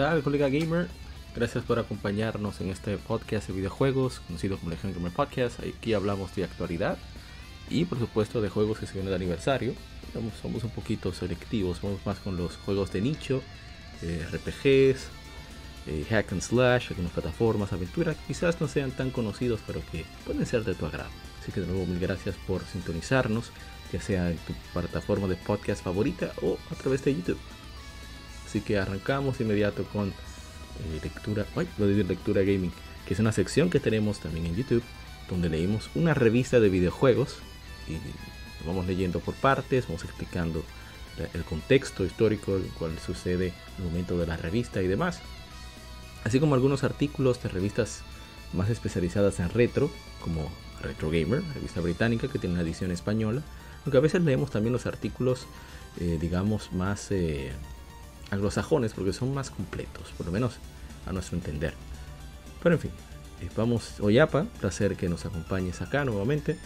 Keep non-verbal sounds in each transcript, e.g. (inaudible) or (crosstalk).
¿Qué tal, colega gamer? Gracias por acompañarnos en este podcast de videojuegos, conocido como Legion Gamer Podcast. Aquí hablamos de actualidad y, por supuesto, de juegos que se vienen de aniversario. Somos, somos un poquito selectivos, vamos más con los juegos de nicho, eh, RPGs, eh, hack and slash, algunas plataformas, aventuras, quizás no sean tan conocidos, pero que pueden ser de tu agrado. Así que, de nuevo, mil gracias por sintonizarnos, ya sea en tu plataforma de podcast favorita o a través de YouTube. Así que arrancamos inmediato con eh, lectura, ay, lo de lectura gaming, que es una sección que tenemos también en YouTube, donde leímos una revista de videojuegos y vamos leyendo por partes, vamos explicando el contexto histórico en el cual sucede el momento de la revista y demás. Así como algunos artículos de revistas más especializadas en retro, como Retro Gamer, revista británica que tiene una edición española, aunque a veces leemos también los artículos, eh, digamos, más... Eh, anglosajones porque son más completos, por lo menos a nuestro entender. Pero en fin, eh, vamos, Oyapa, placer que nos acompañes acá nuevamente.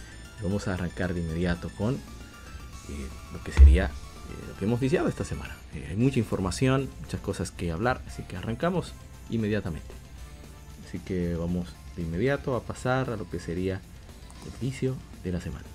Vamos a arrancar de inmediato con eh, lo que sería eh, lo que hemos iniciado esta semana. Hay mucha información, muchas cosas que hablar, así que arrancamos inmediatamente. Así que vamos de inmediato a pasar a lo que sería el vicio de la semana.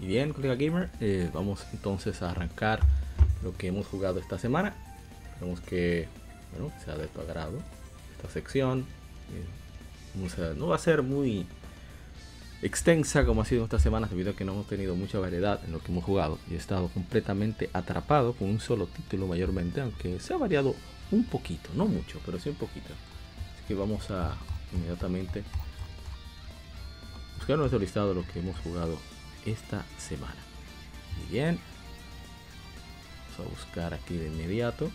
Y bien, colega gamer, eh, vamos entonces a arrancar lo que hemos jugado esta semana. Esperemos que bueno, sea de tu agrado esta sección. Eh, no va a ser muy extensa como ha sido estas semanas debido a que no hemos tenido mucha variedad en lo que hemos jugado y he estado completamente atrapado con un solo título mayormente, aunque se ha variado un poquito, no mucho, pero sí un poquito. Así que vamos a inmediatamente buscar nuestro listado de lo que hemos jugado esta semana. Muy bien. Vamos a buscar aquí de inmediato.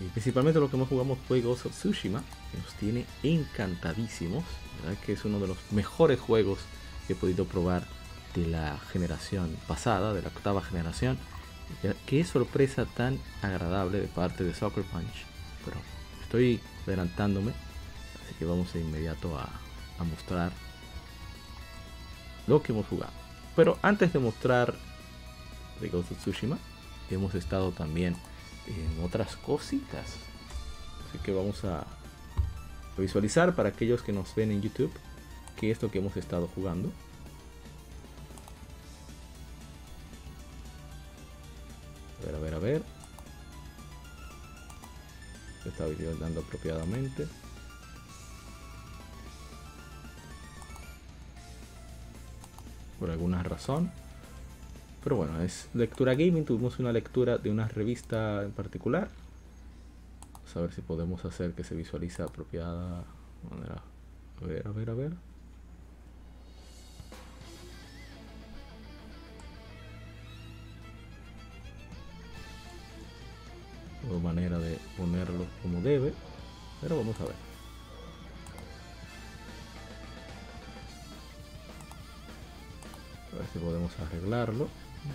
Y principalmente lo que hemos jugado fue Ghost of Tsushima, que nos tiene encantadísimos. Verdad que es uno de los mejores juegos que he podido probar de la generación pasada, de la octava generación. Qué sorpresa tan agradable de parte de Soccer Punch. Pero estoy adelantándome, así que vamos de inmediato a mostrar lo que hemos jugado. Pero antes de mostrar de Ghost of Tsushima, hemos estado también en otras cositas. Así que vamos a visualizar para aquellos que nos ven en YouTube qué es lo que hemos estado jugando. A ver, a ver, a ver. Está dando apropiadamente. Por alguna razón. Pero bueno, es lectura gaming. Tuvimos una lectura de una revista en particular. Vamos a ver si podemos hacer que se visualice apropiada manera. A ver, a ver, a ver. O manera de ponerlo como debe. Pero vamos a ver. A ver si podemos arreglarlo.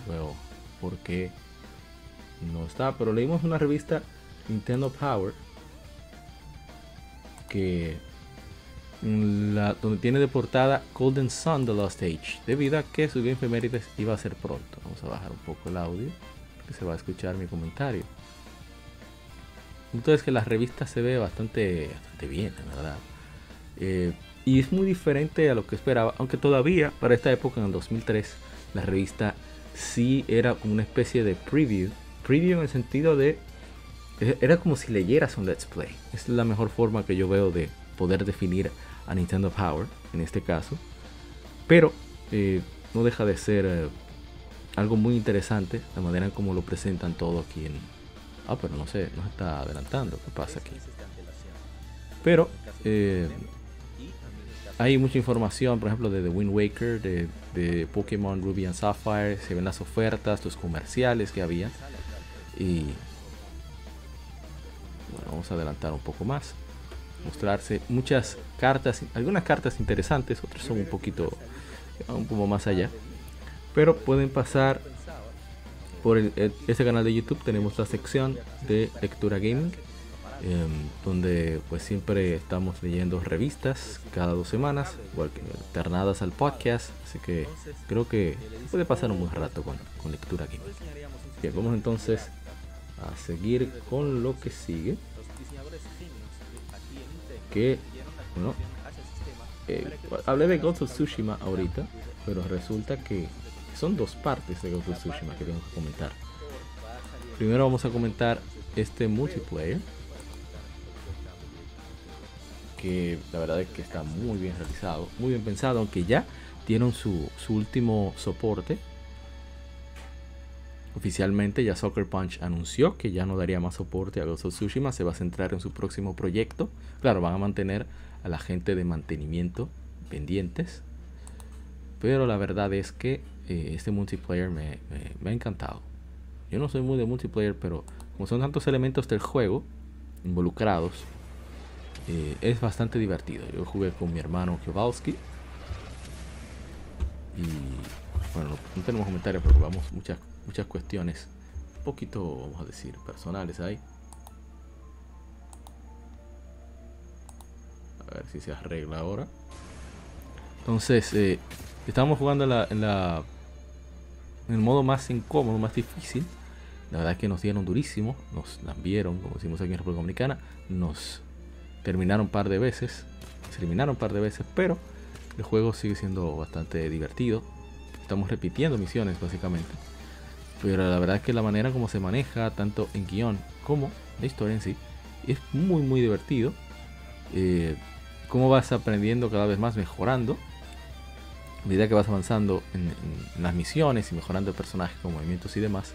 Veo por qué no está, pero leímos una revista Nintendo Power que la, donde tiene de portada Golden Sun The Lost Age, debido a que su Game Femérides iba a ser pronto. Vamos a bajar un poco el audio, que se va a escuchar mi comentario. Entonces que la revista se ve bastante, bastante bien, la verdad. Eh, y es muy diferente a lo que esperaba, aunque todavía para esta época, en el 2003, la revista sí era una especie de preview. Preview en el sentido de... Era como si leyeras un Let's Play. Es la mejor forma que yo veo de poder definir a Nintendo Power, en este caso. Pero eh, no deja de ser eh, algo muy interesante la manera en cómo lo presentan todo aquí en... Ah, pero no sé, no está adelantando. ¿Qué pasa aquí? Pero eh, hay mucha información, por ejemplo, de The Wind Waker, de, Pokémon Ruby and Sapphire. Se ven las ofertas, los comerciales que había. Y bueno, vamos a adelantar un poco más mostrarse muchas cartas, algunas cartas interesantes, otras son un poquito, un poco más allá. Pero pueden pasar por este canal de YouTube, tenemos la sección de lectura gaming, em, donde pues siempre estamos leyendo revistas cada dos semanas, alternadas al podcast, así que creo que puede pasar un buen rato con, con lectura. Bien, vamos entonces a seguir con lo que sigue que, bueno, eh, hablé de Ghost of Tsushima ahorita, pero resulta que son dos partes de Ghost of Tsushima que tengo que comentar. Primero vamos a comentar este multiplayer, que la verdad es que está muy bien realizado, muy bien pensado, aunque ya dieron su, su último soporte Oficialmente ya Soccer Punch anunció que ya no daría más soporte a Ghost of Tsushima, se va a centrar en su próximo proyecto. Claro, van a mantener a la gente de mantenimiento pendientes. Pero la verdad es que eh, este multiplayer me, ha encantado. Yo no soy muy de multiplayer, pero como son tantos elementos del juego involucrados, eh, es bastante divertido. Yo jugué con mi hermano Kowalski. Y bueno, no tenemos comentarios, pero jugamos muchas muchas cuestiones un poquito, vamos a decir, personales ahí. A ver si se arregla ahora. Entonces, eh, estábamos jugando en, la, en, la, en el modo más incómodo, más difícil. La verdad es que nos dieron durísimo, nos vieron como decimos aquí en República Dominicana, nos terminaron un par de veces, se eliminaron un par de veces, pero el juego sigue siendo bastante divertido. Estamos repitiendo misiones básicamente. Pero la verdad es que la manera como se maneja, tanto en guion como la historia en sí, es muy muy divertido. Eh, cómo vas aprendiendo cada vez más, mejorando. A medida que vas avanzando en, las misiones y mejorando el personaje con movimientos y demás,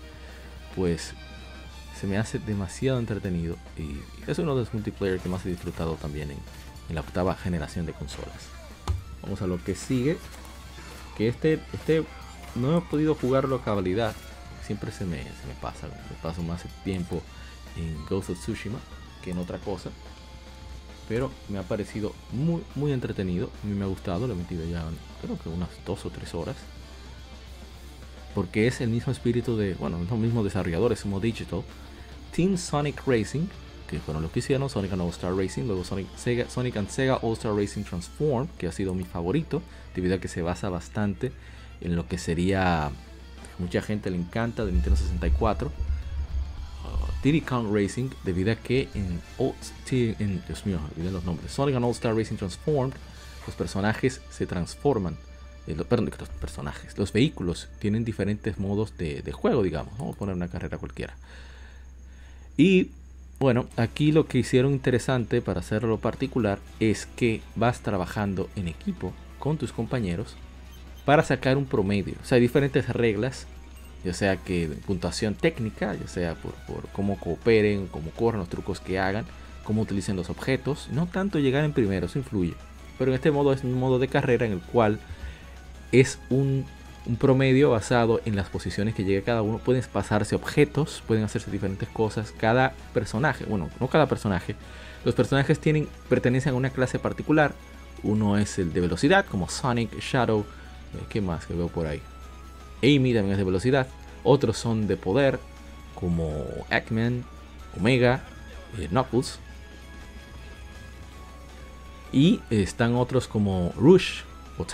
pues se me hace demasiado entretenido. Y es uno de los multiplayer que más he disfrutado también en, en la octava generación de consolas. Vamos a lo que sigue. Que este, este no he podido jugarlo a cabalidad siempre se me, se me pasa, me paso más tiempo en Ghost of Tsushima que en otra cosa. Pero me ha parecido muy, muy entretenido. A mí me ha gustado, lo he metido ya creo que unas dos o tres horas. Porque es el mismo espíritu de, bueno, los mismos desarrolladores, Sumo Digital. Team Sonic Racing, que fueron los que hicieron, Sonic and All Star Racing, luego Sonic, Sega, Sonic and Sega All Star Racing Transform, que ha sido mi favorito, debido a que se basa bastante en lo que sería mucha gente le encanta de Nintendo 64. Uh, Kong Racing, debido a que en, en Dios mío, olvidé los nombres, Sonic and All Star Racing Transformed, los personajes se transforman. Eh, perdón, los personajes, los vehículos tienen diferentes modos de, juego, digamos. Vamos a poner una carrera cualquiera. Y bueno, aquí lo que hicieron interesante para hacerlo particular es que vas trabajando en equipo con tus compañeros para sacar un promedio. O sea, hay diferentes reglas, ya sea que puntuación técnica, ya sea por, cómo cooperen, cómo corren los trucos que hagan, cómo utilicen los objetos. No tanto llegar en primero, eso influye. Pero en este modo es un modo de carrera en el cual es un, un promedio basado en las posiciones que llegue cada uno. Pueden pasarse objetos, pueden hacerse diferentes cosas. Cada personaje, bueno, no cada personaje. Los personajes tienen, pertenecen a una clase particular. Uno es el de velocidad, como Sonic, Shadow, ¿Qué más que veo por ahí? Amy también es de velocidad. Otros son de poder. como Eggman, Omega, eh, Knuckles. Y están otros como Rush o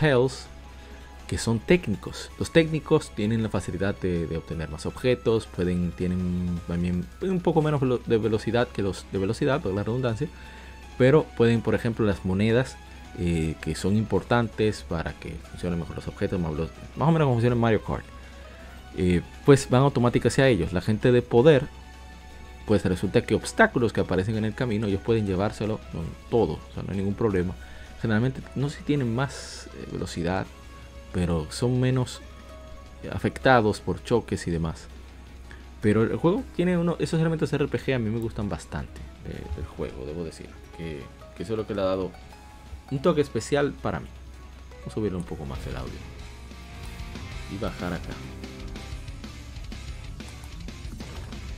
que son técnicos. Los técnicos tienen la facilidad de, obtener más objetos, pueden, tienen también un poco menos de velocidad que los de velocidad, por la redundancia, pero pueden, por ejemplo, las monedas eh, que son importantes para que funcionen mejor los objetos, más, o menos como funciona Mario Kart, eh, pues van automáticamente hacia ellos. La gente de poder, pues resulta que obstáculos que aparecen en el camino, ellos pueden llevárselo todo, o sea, no hay ningún problema. Generalmente, no sé si tienen más eh, velocidad, pero son menos afectados por choques y demás. Pero el juego tiene uno, esos elementos RPG a mí me gustan bastante del juego, debo decir. Que, que eso es lo que le ha dado un toque especial para mí. Vamos a subirle un poco más el audio. Y bajar acá.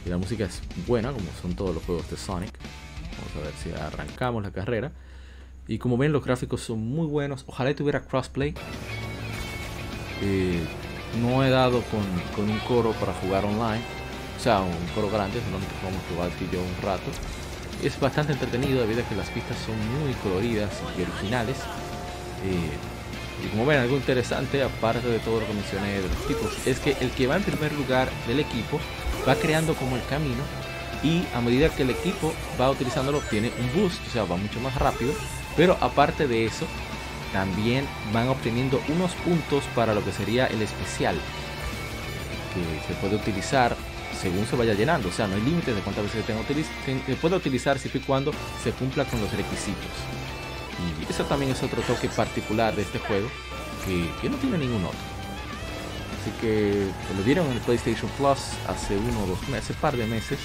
Y la música es buena, como son todos los juegos de Sonic. Vamos a ver si arrancamos la carrera. Y como ven, los gráficos son muy buenos. Ojalá tuviera crossplay. Eh, no he dado con, un coro para jugar online. O sea, un coro grande, solamente podemos jugar aquí yo un rato es bastante entretenido debido a que las pistas son muy coloridas y originales. Eh, y como ven, algo interesante, aparte de todo lo que mencioné de los tipos, es que el que va en primer lugar del equipo va creando como el camino y a medida que el equipo va utilizándolo tiene un boost, o sea, va mucho más rápido. Pero aparte de eso, también van obteniendo unos puntos para lo que sería el especial, que se puede utilizar según se vaya llenando. O sea, no hay límites de cuántas veces se, puede utilizar siempre y cuando se cumpla con los requisitos. Y eso también es otro toque particular de este juego que, no tiene ningún otro. Así que lo vieron en el PlayStation Plus hace uno o dos meses, par de meses.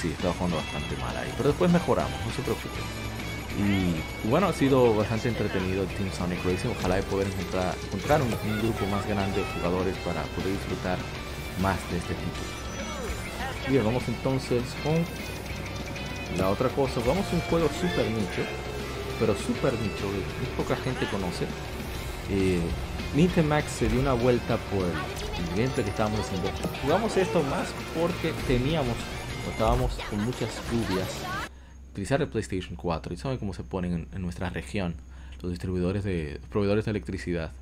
Sí, estaba jugando bastante mal ahí. Pero después mejoramos, no se preocupen. Y bueno, ha sido bastante entretenido el Team Sonic Racing. Ojalá de poder encontrar, un, grupo más grande de jugadores para poder disfrutar más de este tipo. Bien, vamos entonces con la otra cosa. Vamos un juego super nicho, pero super nicho, muy poca gente conoce. Eh, se dio una vuelta por el gameplay que estábamos haciendo. Jugamos esto más porque teníamos, estábamos con muchas lluvias, utilizar el PlayStation 4 y saben cómo se ponen en, nuestra región los distribuidores de proveedores de electricidad.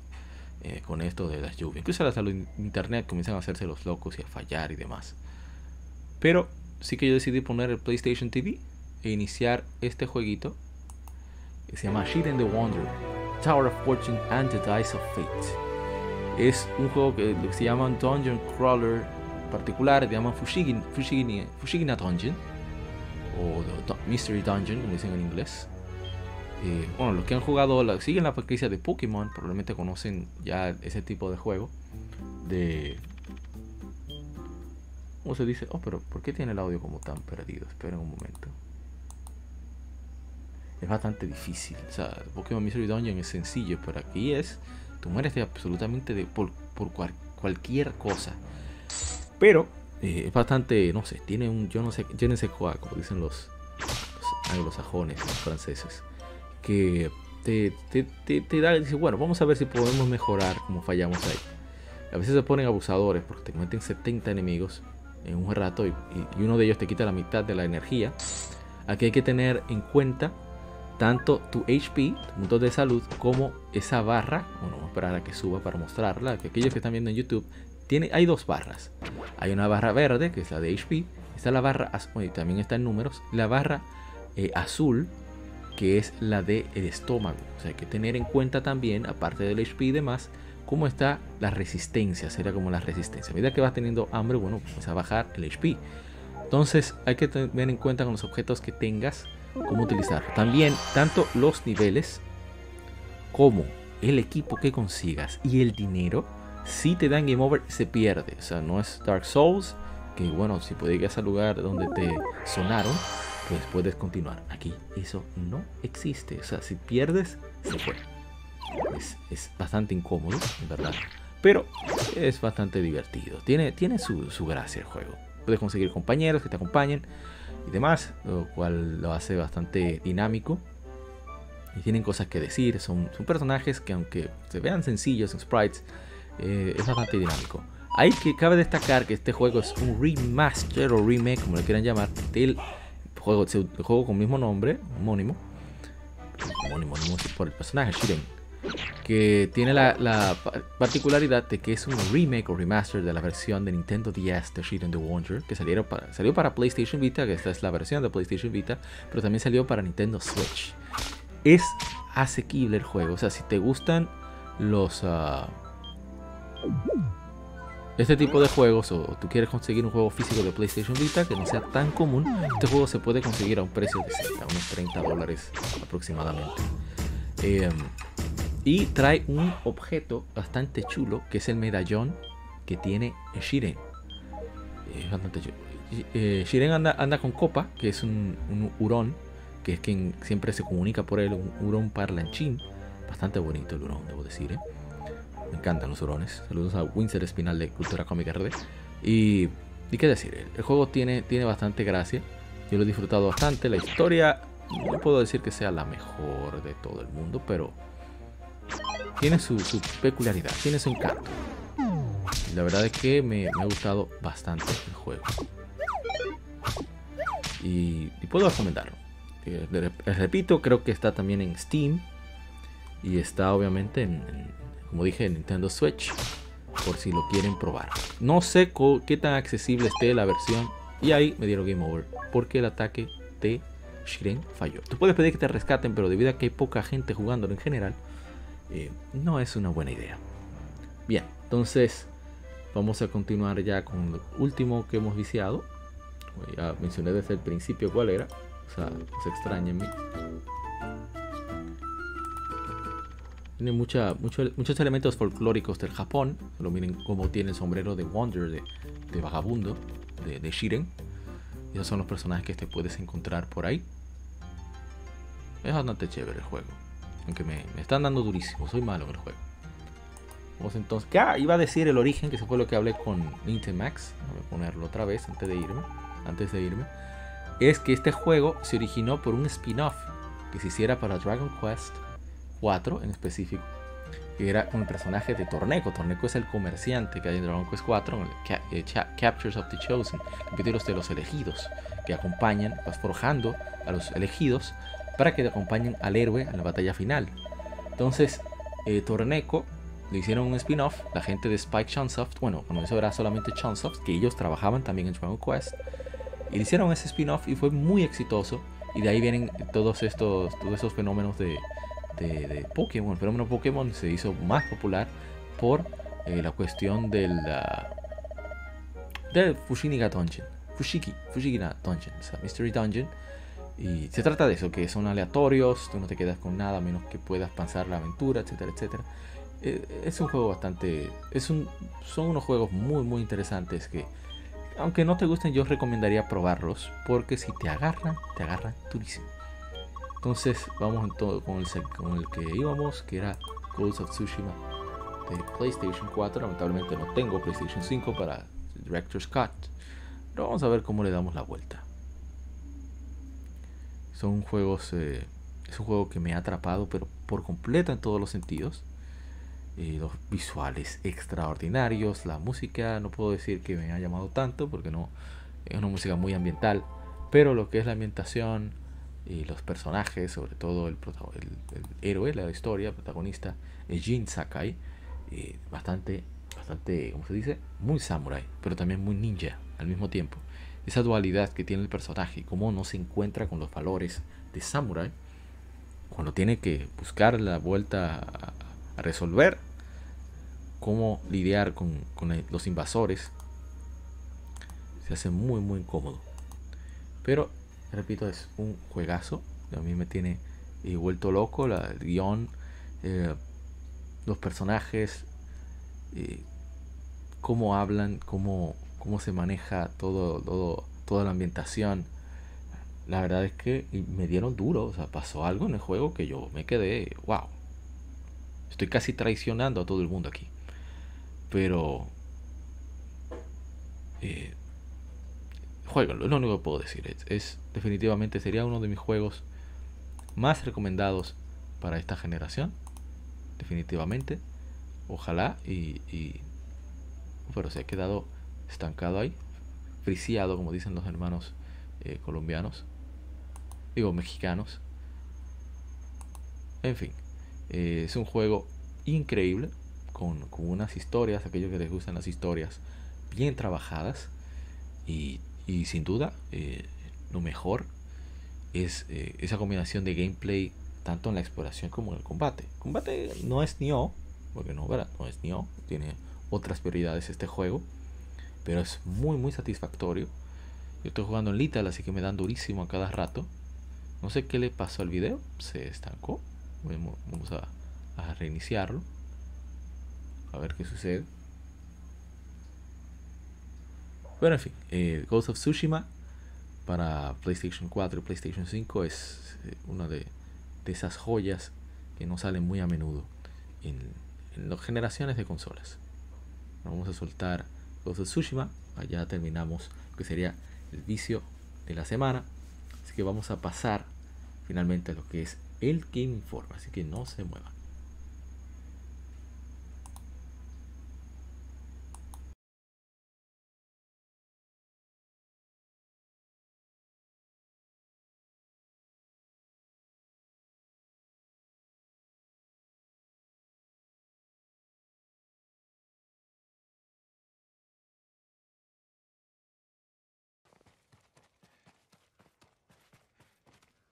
Eh, con esto de las lluvias. Incluso hasta los internet comienzan a hacerse los locos y a fallar y demás. Pero sí que yo decidí poner el PlayStation TV e iniciar este jueguito que se llama Sheet and the Wonder, Tower of Fortune and the Dice of Fate. Es un juego que se llama Dungeon Crawler particular, se llama Fushigina, Fushigina, Dungeon o Mystery Dungeon, como dicen en inglés. Eh, bueno, los que han jugado, siguen la franquicia de Pokémon, probablemente conocen ya ese tipo de juego de ¿Cómo se dice? Oh, pero ¿por qué tiene el audio como tan perdido? Esperen un momento. Es bastante difícil. O sea, Pokémon Mystery Dungeon es sencillo, pero aquí es. Tú mueres de absolutamente de, por, cualquier cosa. Pero eh, es bastante, no sé, tiene un, yo no sé, yo no sé cuál, como dicen los, anglosajones, los franceses, que te, te, te, da, dice, bueno, vamos a ver si podemos mejorar como fallamos ahí. A veces se ponen abusadores porque te meten 70 enemigos en un rato y, uno de ellos te quita la mitad de la energía. Aquí hay que tener en cuenta tanto tu HP, tu punto de salud, como esa barra. Bueno, vamos a esperar a que suba para mostrarla. Que aquellos que están viendo en YouTube, tiene, hay dos barras. Hay una barra verde, que es la de HP. Está la barra, y también está en números, la barra eh, azul, que es la de el estómago. Hay que tener en cuenta también, aparte del HP y demás, cómo está la resistencia, sería como la resistencia. A medida que vas teniendo hambre, bueno, comienza a bajar el HP. Entonces hay que tener en cuenta con los objetos que tengas cómo utilizar. También tanto los niveles como el equipo que consigas y el dinero, si te dan game over, se pierde. O sea, no es Dark Souls, que bueno, si puedes al lugar donde te sonaron, pues puedes continuar. Aquí eso no existe. O sea, si pierdes, se fue es, bastante incómodo, en verdad. Pero es bastante divertido. Tiene, tiene su, gracia el juego. Puedes conseguir compañeros que te acompañen y demás, lo cual lo hace bastante dinámico. Y tienen cosas que decir. Son, son personajes que aunque se vean sencillos en sprites, eh, es bastante dinámico. Hay que cabe destacar que este juego es un remaster o remake, como le quieran llamar, del juego, el con mismo nombre, homónimo, homónimo, por el personaje Shiren, que tiene la, particularidad de que es un remake o remaster de la versión de Nintendo DS de Shiren the Wanderer, que salieron para, salió para PlayStation Vita, que esta es la versión de PlayStation Vita, pero también salió para Nintendo Switch. Es asequible el juego, o sea, si te gustan los... Uh, este tipo de juegos o tú quieres conseguir un juego físico de PlayStation Vita que no sea tan común, este juego se puede conseguir a un precio de cerca, unos 30 dólares aproximadamente. Em, y trae un objeto bastante chulo que es el medallón que tiene Shiren. Eh, Shiren anda, anda, con Copa, que es un, un hurón, que es quien siempre se comunica por él, un hurón parlanchín. Bastante bonito el hurón, debo decir. ¿eh? Me encantan los hurones. Saludos a Winsor Espinal de Cultura Cómica RD. Y, y qué decir, el, juego tiene, tiene bastante gracia. Yo lo he disfrutado bastante. La historia no puedo decir que sea la mejor de todo el mundo, pero tiene su, peculiaridad, tiene su encanto. la verdad es que me, ha gustado bastante el juego. Y, puedo recomendarlo. Eh, repito, creo que está también en Steam. Y está obviamente en, como dije, en Nintendo Switch. Por si lo quieren probar. No sé qué tan accesible esté la versión. Y ahí me dieron game over. Porque el ataque de Shiren falló. Tú puedes pedir que te rescaten, pero debido a que hay poca gente jugándolo en general, eh, no es una buena idea. Bien, entonces vamos a continuar ya con lo último que hemos viciado. Ya mencioné desde el principio cuál era. O sea, se extraña en mí. Tiene mucha, muchos elementos folclóricos del Japón. Lo miren como tiene el sombrero de Wonder, de, vagabundo, de, Shiren. Esos son los personajes que te puedes encontrar por ahí. Es bastante chévere el juego. Aunque me, están dando durísimo. Soy malo en el juego. Vamos entonces. Ah, iba a decir el origen, que eso fue lo que hablé con Nintemax. Voy a ponerlo otra vez antes de irme. Antes de irme. Es que este juego se originó por un spin-off que se hiciera para Dragon Quest 4 en específico que era un personaje de Torneco. Torneco es el comerciante que hay en Dragon Quest 4, eh, Captures of the Chosen, capítulos de los elegidos, que acompañan, vas forjando a los elegidos para que acompañen al héroe en la batalla final. Entonces, eh, Torneco le hicieron un spin-off, la gente de Spike Chunsoft, bueno, cuando eso era solamente Chunsoft, que ellos trabajaban también en Dragon Quest, y le hicieron ese spin-off y fue muy exitoso. Y de ahí vienen todos estos, todos esos fenómenos de, de, Pokémon. El fenómeno Pokémon se hizo más popular por eh, la cuestión del, del Fushiniga Dungeon. Fushigi, Fushigi Dungeon, o sea, Mystery Dungeon. Y se trata de eso, que son aleatorios, tú no te quedas con nada menos que puedas pasar la aventura, etcétera, etcétera. Eh, es un juego bastante... Es un, son unos juegos muy, muy interesantes que, aunque no te gusten, yo recomendaría probarlos, porque si te agarran, te agarran durísimo. Entonces vamos en todo con el, con el que íbamos, que era Ghost of Tsushima de PlayStation 4. Lamentablemente no tengo PlayStation 5 para Director's Cut. Pero vamos a ver cómo le damos la vuelta. Son juegos... Eh, es un juego que me ha atrapado, pero por completo en todos los sentidos. Eh, los visuales extraordinarios, la música, no puedo decir que me ha llamado tanto porque no es una música muy ambiental, pero lo que es la ambientación, y los personajes, sobre todo el, héroe la historia, el protagonista, es Jin Sakai, eh, bastante, bastante, ¿cómo se dice? Muy samurai, pero también muy ninja al mismo tiempo. Esa dualidad que tiene el personaje cómo no se encuentra con los valores de samurai, cuando tiene que buscar la vuelta a, resolver cómo lidiar con, con los invasores, se hace muy, muy incómodo. Pero repito, es un juegazo. A mí me tiene eh, vuelto loco. La, el guion, eh, los personajes, eh, cómo hablan, cómo, cómo se maneja todo, todo, toda la ambientación. La verdad es que me dieron duro. O sea, pasó algo en el juego que yo me quedé, wow. Estoy casi traicionando a todo el mundo aquí. Pero jueguenlo, es lo único que puedo decir. Es, definitivamente sería uno de mis juegos más recomendados para esta generación. Definitivamente. Ojalá y, pero se ha quedado estancado ahí, friciado, como dicen los hermanos eh, colombianos, digo mexicanos. En fin, eh, es un juego increíble, con, con, unas historias, aquellos que les gustan las historias bien trabajadas, y, y sin duda eh, lo mejor es esa combinación de gameplay tanto en la exploración como en el combate. combate no es Nioh, porque no, ¿verdad? no es Nioh, tiene otras prioridades este juego, pero es muy muy satisfactorio. Yo estoy jugando en Lethal, así que me dan durísimo a cada rato. No sé qué le pasó al video, se estancó. Vamos a, a reiniciarlo. A ver qué sucede. Bueno, en fin, eh, Ghost of Tsushima para PlayStation 4 y PlayStation 5 es eh, una de, esas joyas que no salen muy a menudo en, en las generaciones de consolas. Vamos a soltar Ghost of Tsushima. Allá terminamos lo que sería el vicio de la semana. Así que vamos a pasar finalmente a lo que es el Game Informe. Así que no se muevan.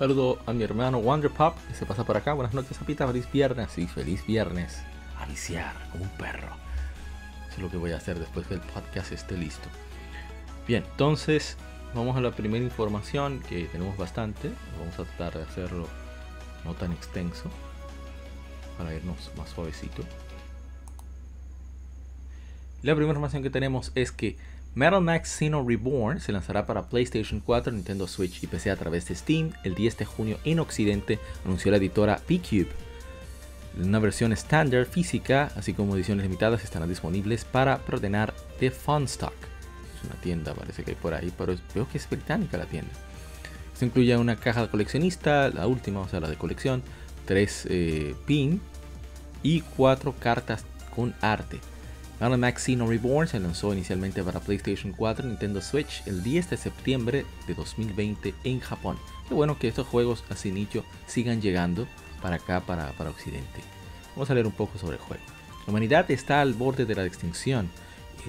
Saludo a mi hermano Wonder Pop, que se pasa por acá. Buenas noches, Zapita. Feliz viernes. Sí, feliz viernes. A como un perro. Eso es lo que voy a hacer después que el podcast esté listo. Bien, entonces vamos a la primera información, que tenemos bastante. Vamos a tratar de hacerlo no tan extenso, para irnos más suavecito. La primera información que tenemos es que Metal Max Xeno Reborn se lanzará para PlayStation 4, Nintendo Switch y PC a través de Steam el 10 de junio en Occidente, anunció la editora P-Cube. Una versión estándar física, así como ediciones limitadas, estarán disponibles para preordenar de Funstock. Es una tienda, parece que hay por ahí, pero veo que es británica la tienda. Esto incluye una caja de coleccionista, la última, o sea, la de colección, tres eh, pin y cuatro cartas con arte. Metal Max Xeno Reborn se lanzó inicialmente para PlayStation 4 y Nintendo Switch el 10 de septiembre de 2020 en Japón. Qué bueno que estos juegos así nicho sigan llegando para acá, para, para Occidente. Vamos a leer un poco sobre el juego. La humanidad está al borde de la extinción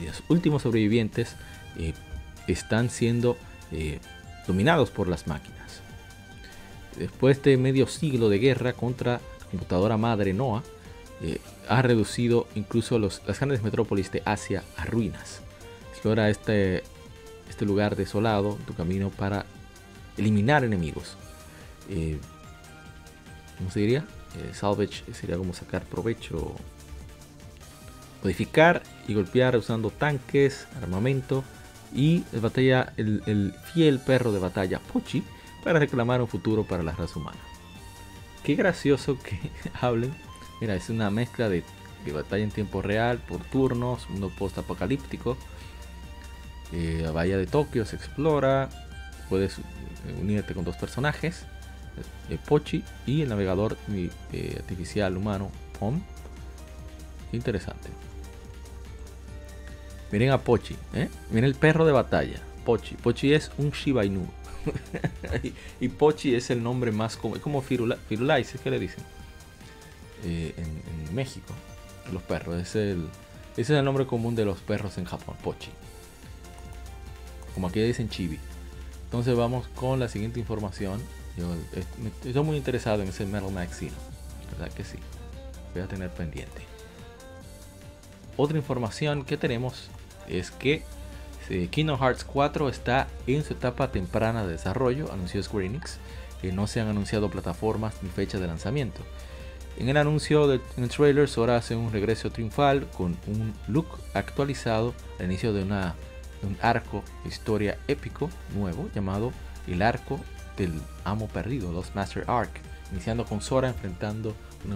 y los últimos sobrevivientes eh, están siendo eh, dominados por las máquinas. Después de medio siglo de guerra contra la computadora madre Noah, eh, ha reducido incluso las grandes metrópolis de Asia a ruinas. Explora este, este lugar desolado, tu camino para eliminar enemigos. Eh, ¿Cómo se diría? Eh, salvage sería como sacar provecho. Modificar y golpear usando tanques, armamento y batalla el, el fiel perro de batalla Pochi para reclamar un futuro para la raza humana. Qué gracioso que (laughs) hablen Mira, es una mezcla de, batalla en tiempo real, por turnos, mundo post-apocalíptico. Eh, la bahía de Tokio se explora. Puedes eh, unirte con dos personajes: eh, Pochi y el navegador artificial humano Pom. Interesante. Miren a Pochi, miren el perro de batalla. Pochi. Pochi es un Shiba Inu. (laughs) y, Pochi es el nombre más común. Es como Firulais, es que le dicen. Eh, en, México. Los perros. Es el, ese es el nombre común de los perros en Japón, Pochi. Como aquí dicen Chibi. Entonces vamos con la siguiente información. Yo estoy muy interesado en ese Metal Maxino. ¿Verdad que sí? Voy a tener pendiente. Otra información que tenemos es que eh, Kingdom Hearts 4 está en su etapa temprana de desarrollo, anunció Square Enix, que no se han anunciado plataformas ni fecha de lanzamiento. En el anuncio del en el trailer, Sora hace un regreso triunfal con un look actualizado al inicio de, un arco de historia épico nuevo llamado el arco del amo perdido, los Master Arc, iniciando con Sora enfrentando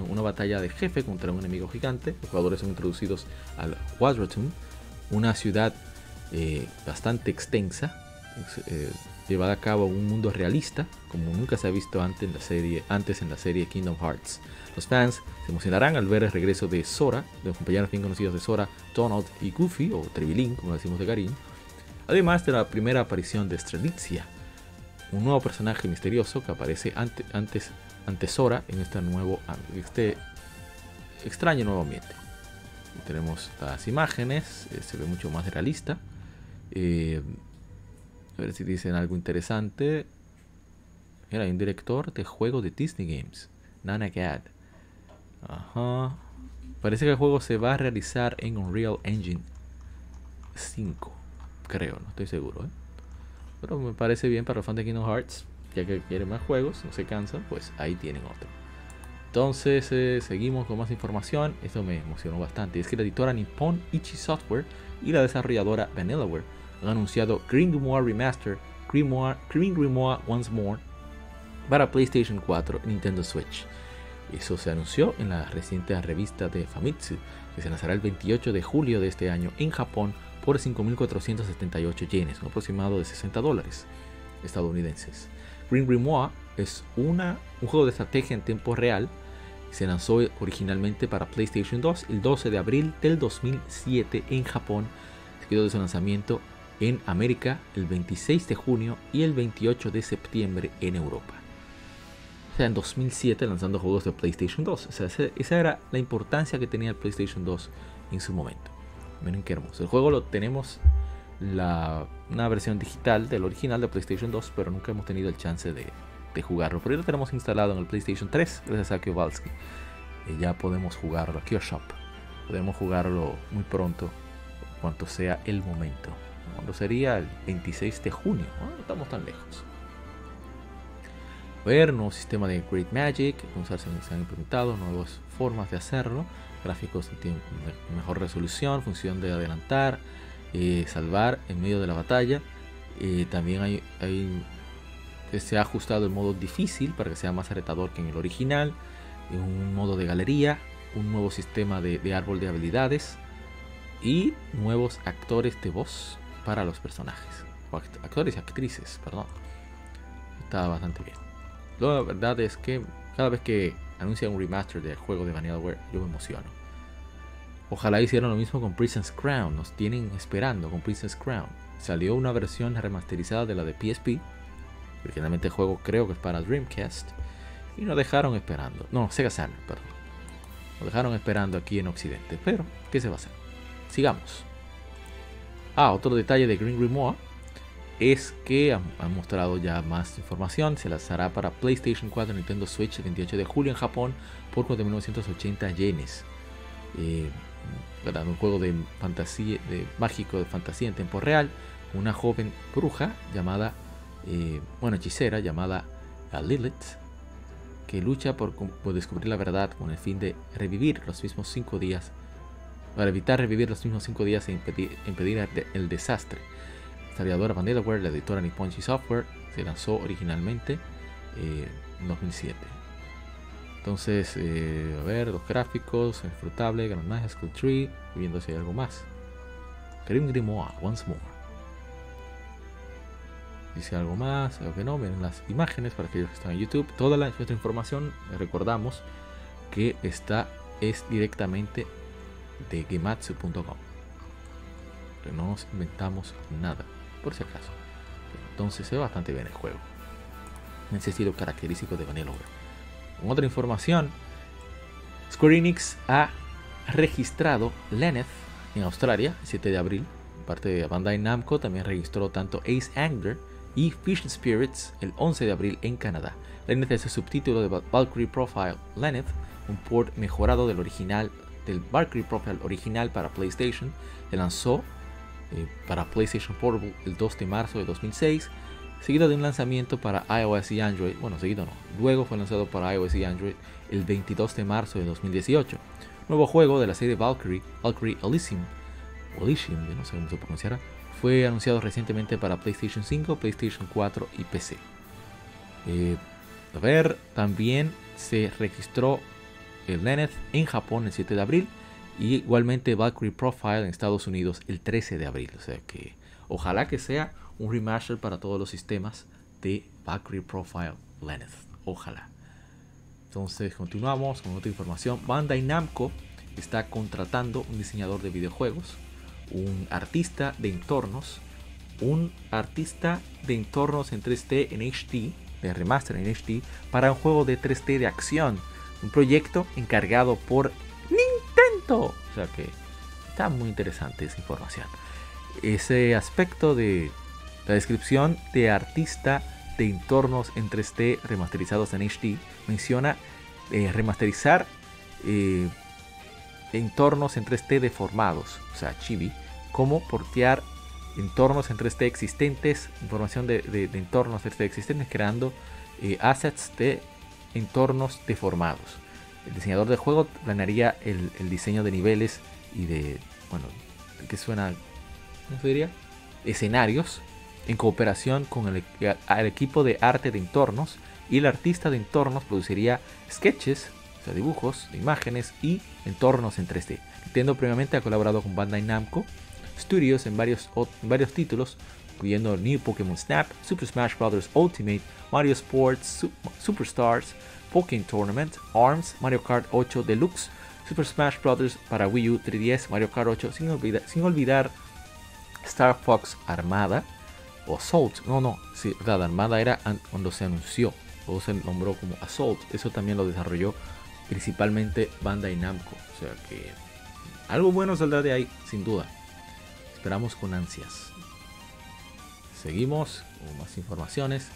una, batalla de jefe contra un enemigo gigante. Los jugadores son introducidos al Quadratum, una ciudad eh, bastante extensa, eh, llevada a cabo un mundo realista, como nunca se ha visto antes en la serie, antes en la serie Kingdom Hearts. Los fans se emocionarán al ver el regreso de Sora, de los compañeros bien conocidos de Sora, Donald y Goofy, o Trevilín, como decimos de cariño, además de la primera aparición de Strelitzia, un nuevo personaje misterioso que aparece ante, antes ante Sora en este nuevo este extraño nuevo ambiente. Tenemos las imágenes, eh, se ve mucho más realista. Eh, a ver si dicen algo interesante. Mira, un director de juego de Disney Games, Nana Gad. Ajá. Parece que el juego se va a realizar en Unreal Engine 5. Creo, no estoy seguro. ¿eh? Pero me parece bien para los fans de Kingdom Hearts. Ya que quieren más juegos, no se cansan, pues ahí tienen otro. Entonces eh, seguimos con más información. Esto me emocionó bastante. Es que la editora Nippon Ichi Software y la desarrolladora Vanillaware han anunciado Green Grimoire Remaster, Green Grimoire Once More para PlayStation 4 y Nintendo Switch. Eso se anunció en la reciente revista de Famitsu, que se lanzará el 28 de julio de este año en Japón por 5.478 yenes, un aproximado de 60 dólares estadounidenses. Green Grimoire es un juego de estrategia en tiempo real. Se lanzó originalmente para PlayStation 2 el 12 de abril del 2007 en Japón, seguido de su lanzamiento en América el 26 de junio y el 28 de septiembre en Europa. O sea, en 2007 lanzando juegos de PlayStation 2. O sea, esa era la importancia que tenía el PlayStation 2 en su momento. Miren qué hermoso. El juego lo tenemos la, una versión digital del original de PlayStation 2, pero nunca hemos tenido el chance de, de jugarlo. Pero ya lo tenemos instalado en el PlayStation 3, gracias a Kowalski. Y ya podemos jugarlo aquí a Shop. Podemos jugarlo muy pronto, cuanto sea el momento. Cuando sería el 26 de junio, no estamos tan lejos. Nuevo sistema de Great Magic, se han implementado nuevas formas de hacerlo, gráficos de mejor resolución, función de adelantar, eh, salvar en medio de la batalla. Eh, también hay, se ha ajustado el modo difícil para que sea más retador que en el original. Un modo de galería, un nuevo sistema de, de árbol de habilidades y nuevos actores de voz para los personajes. Actores y actrices, perdón. Está bastante bien. La verdad es que cada vez que anuncian un remaster del juego de Vanillaware, yo me emociono. Ojalá hicieran lo mismo con Prison's Crown. Nos tienen esperando con Prison's Crown. Salió una versión remasterizada de la de PSP. Originalmente el juego creo que es para Dreamcast. Y nos dejaron esperando. No, Sega Saturn, perdón. Nos dejaron esperando aquí en Occidente. Pero, ¿qué se va a hacer? Sigamos. Ah, otro detalle de Green Grimoire es que han, mostrado ya más información. Se lanzará para PlayStation 4 y Nintendo Switch el 28 de julio en Japón por 4.980 yenes. Eh, un juego de fantasía, de mágico de fantasía en tiempo real. Una joven bruja llamada, eh, bueno, hechicera llamada Lilith, que lucha por, descubrir la verdad con el fin de revivir los mismos cinco días, para evitar revivir los mismos cinco días e impedir, el, desastre. La editora Nipponchi Software, se lanzó originalmente eh, en 2007. Entonces, eh, a ver, los gráficos, disfrutable, Grandmaster School Tree, viendo si hay algo más. Grim Grimoire, once more. Dice algo más, algo que no, miren las imágenes para aquellos que están en YouTube. Toda la, nuestra información, recordamos que está es directamente de gematsu.com. No nos inventamos nada, por si acaso. Entonces se ve bastante bien el juego. En ese estilo característico de Vanillaware. Con otra información, Square Enix ha registrado Lenneth en Australia el 7 de abril. Parte de Bandai Namco también registró tanto Ace Angler y Fish Spirits el 11 de abril en Canadá. Lenneth es el subtítulo de Valkyrie Profile Lenneth, un port mejorado del original del Valkyrie Profile original para PlayStation. Se lanzó eh, para PlayStation Portable el 2 de marzo de 2006 seguido de un lanzamiento para iOS y Android, bueno, seguido no, luego fue lanzado para iOS y Android el 22 de marzo de 2018. Nuevo juego de la serie Valkyrie, Valkyrie Elysium, Elysium, no sé cómo se pronunciará, fue anunciado recientemente para PlayStation 5, PlayStation 4 y PC. Eh, a ver, también se registró el Lenneth en Japón el 7 de abril y igualmente Valkyrie Profile en Estados Unidos el 13 de abril. O sea que ojalá que sea un remaster para todos los sistemas de Valkyrie Profile Lenneth. Ojalá. Entonces continuamos con otra información. Bandai Namco está contratando un diseñador de videojuegos, un artista de entornos, un artista de entornos en 3D en HD, de remaster en HD, para un juego de 3D de acción. Un proyecto encargado por O sea que está muy interesante esa información. Ese aspecto de la descripción de artista de entornos en 3D remasterizados en HD menciona eh, remasterizar eh, entornos en 3D deformados, o sea, chibi, como portear entornos en 3D existentes, información de, entornos 3D existentes, creando eh, assets de entornos deformados. El diseñador de juego planearía el, diseño de niveles y de, bueno, que suena, ¿cómo se diría? Escenarios en cooperación con el, equipo de arte de entornos y el artista de entornos produciría sketches, o sea, dibujos imágenes y entornos en 3D. Nintendo previamente ha colaborado con Bandai Namco Studios en varios, varios títulos, incluyendo New Pokémon Snap, Super Smash Bros. Ultimate, Mario Sports, Superstars, Pokémon Tournament, ARMS, Mario Kart 8 Deluxe, Super Smash Bros. para Wii U 3DS, Mario Kart 8, sin olvidar, sin olvidar Star Fox Armada, o Assault. No, no, sí, verdad, Armada era cuando se anunció, o se nombró como Assault. Eso también lo desarrolló principalmente Bandai Namco. O sea que algo bueno saldrá de ahí, sin duda. Esperamos con ansias. Seguimos con más informaciones.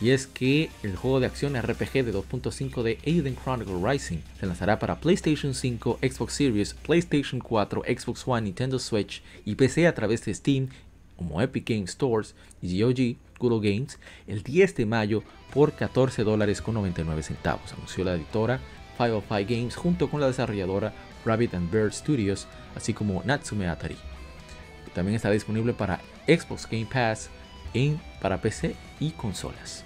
Y es que el juego de acción RPG de 2.5 de Aiden Chronicle Rising se lanzará para PlayStation 5, Xbox Series, PlayStation 4, Xbox One, Nintendo Switch y PC a través de Steam como Epic Games Stores y GOG Google Games el 10 de mayo por 14 dólares con 99 centavos, anunció la editora 505 Games junto con la desarrolladora Rabbit and Bird Studios, así como Natsume Atari. También estará disponible para Xbox Game Pass en, para PC y consolas.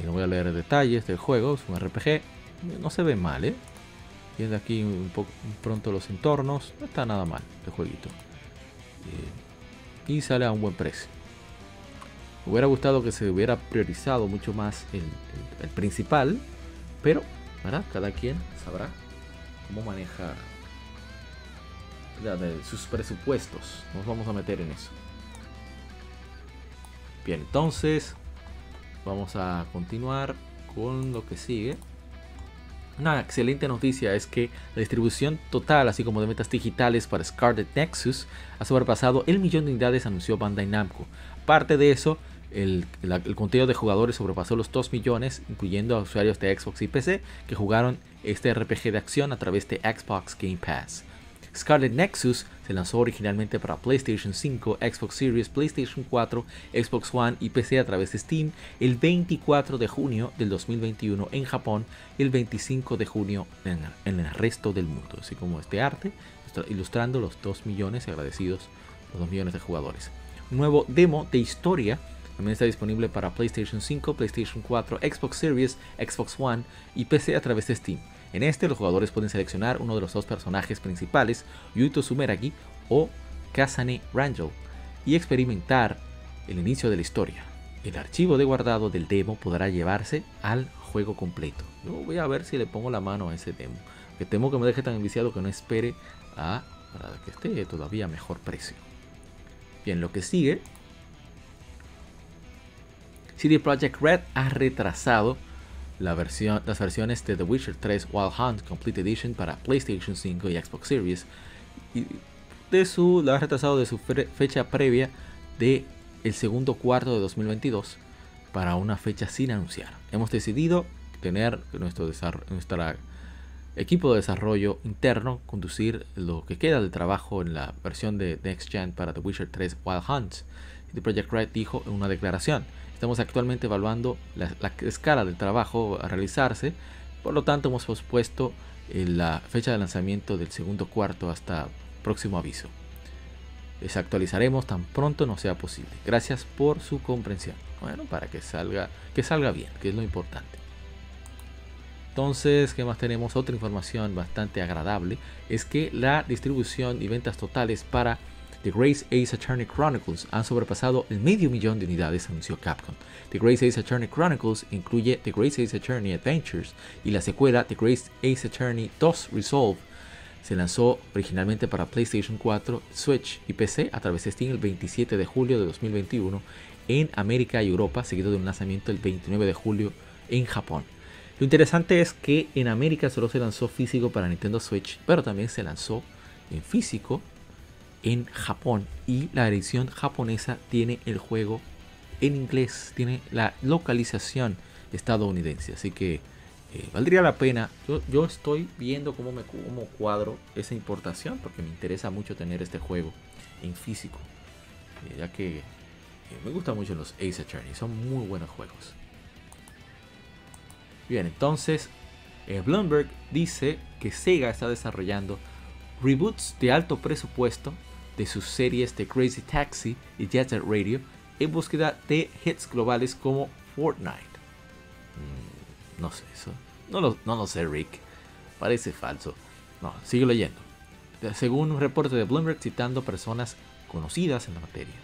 Y no voy a leer detalles del juego, es un RPG, no se ve mal, ¿eh? Viendo aquí un poco pronto los entornos, no está nada mal el jueguito. Eh, y sale a un buen precio. Me hubiera gustado que se hubiera priorizado mucho más el, principal, pero cada quien sabrá cómo maneja sus presupuestos. Nos vamos a meter en eso. Bien, entonces vamos a continuar con lo que sigue. Una excelente noticia es que la distribución total, así como de metas digitales para Scarlet Nexus, ha sobrepasado el millón de unidades, anunció Bandai Namco. Parte de eso, el, el, conteo de jugadores sobrepasó los 2 millones, incluyendo a usuarios de Xbox y PC que jugaron este RPG de acción a través de Xbox Game Pass. Scarlet Nexus se lanzó originalmente para PlayStation 5, Xbox Series, PlayStation 4, Xbox One y PC a través de Steam el 24 de junio del 2021 en Japón y el 25 de junio en, el resto del mundo, así como este arte ilustrando los 2 millones agradecidos los 2 millones de jugadores. Nuevo demo de historia también está disponible para PlayStation 5, PlayStation 4, Xbox Series, Xbox One y PC a través de Steam. En este los jugadores pueden seleccionar uno de los dos personajes principales, Yuito Sumeragi o Kazane Rangel, y experimentar el inicio de la historia. El archivo de guardado del demo podrá llevarse al juego completo. Yo voy a ver si le pongo la mano a ese demo. Que temo que me deje tan enviciado que no espere a que esté todavía a mejor precio. Bien, lo que sigue. CD Projekt Red ha retrasado las versiones de The Witcher 3 Wild Hunt Complete Edition para PlayStation 5 y Xbox Series. Y de su, la ha retrasado de su fecha previa de el segundo cuarto de 2022 para una fecha sin anunciar. Hemos decidido tener nuestro, equipo de desarrollo interno conducir lo que queda del trabajo en la versión de Next Gen para The Witcher 3 Wild Hunt. The Project Red dijo en una declaración Estamos actualmente evaluando la, escala del trabajo a realizarse, por lo tanto hemos pospuesto eh, la fecha de lanzamiento del segundo cuarto hasta próximo aviso. Les actualizaremos tan pronto no sea posible. Gracias por su comprensión. Bueno, para que salga, que salga bien, que es lo importante. Entonces, ¿qué más tenemos? Otra información bastante agradable es que la distribución y ventas totales para The Grace Ace Attorney Chronicles han sobrepasado el medio millón de unidades, anunció Capcom. The Grace Ace Attorney Chronicles incluye The Grace Ace Attorney Adventures y la secuela The Grace Ace Attorney 2 Resolve. Se lanzó originalmente para PlayStation 4, Switch y PC a través de Steam el 27 de julio de 2021 en América y Europa, seguido de un lanzamiento el 29 de julio en Japón. Lo interesante es que en América solo se lanzó físico para Nintendo Switch, pero también se lanzó en físico en Japón y la edición japonesa tiene el juego en inglés, tiene la localización estadounidense, así que eh, valdría la pena. Yo, estoy viendo cómo me cómo cuadro esa importación porque me interesa mucho tener este juego en físico, eh, ya que eh, me gustan mucho los Ace Attorney, son muy buenos juegos. Bien, entonces Bloomberg dice que Sega está desarrollando reboots de alto presupuesto de sus series de Crazy Taxi y Jet Set Radio en búsqueda de hits globales como Fortnite. Mm, no sé, eso. No lo, no lo sé, Rick. Parece falso. No, sigue leyendo. Según un reporte de Bloomberg citando personas conocidas en la materia.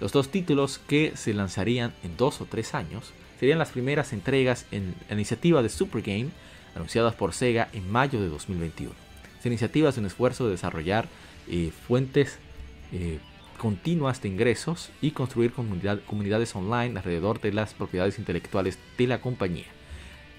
Los dos títulos que se lanzarían en dos o tres años serían las primeras entregas en la iniciativa de Super Game anunciadas por Sega en mayo de 2021. Esta iniciativa es un esfuerzo de desarrollar eh, fuentes eh, continuas de ingresos y construir comunidades online alrededor de las propiedades intelectuales de la compañía.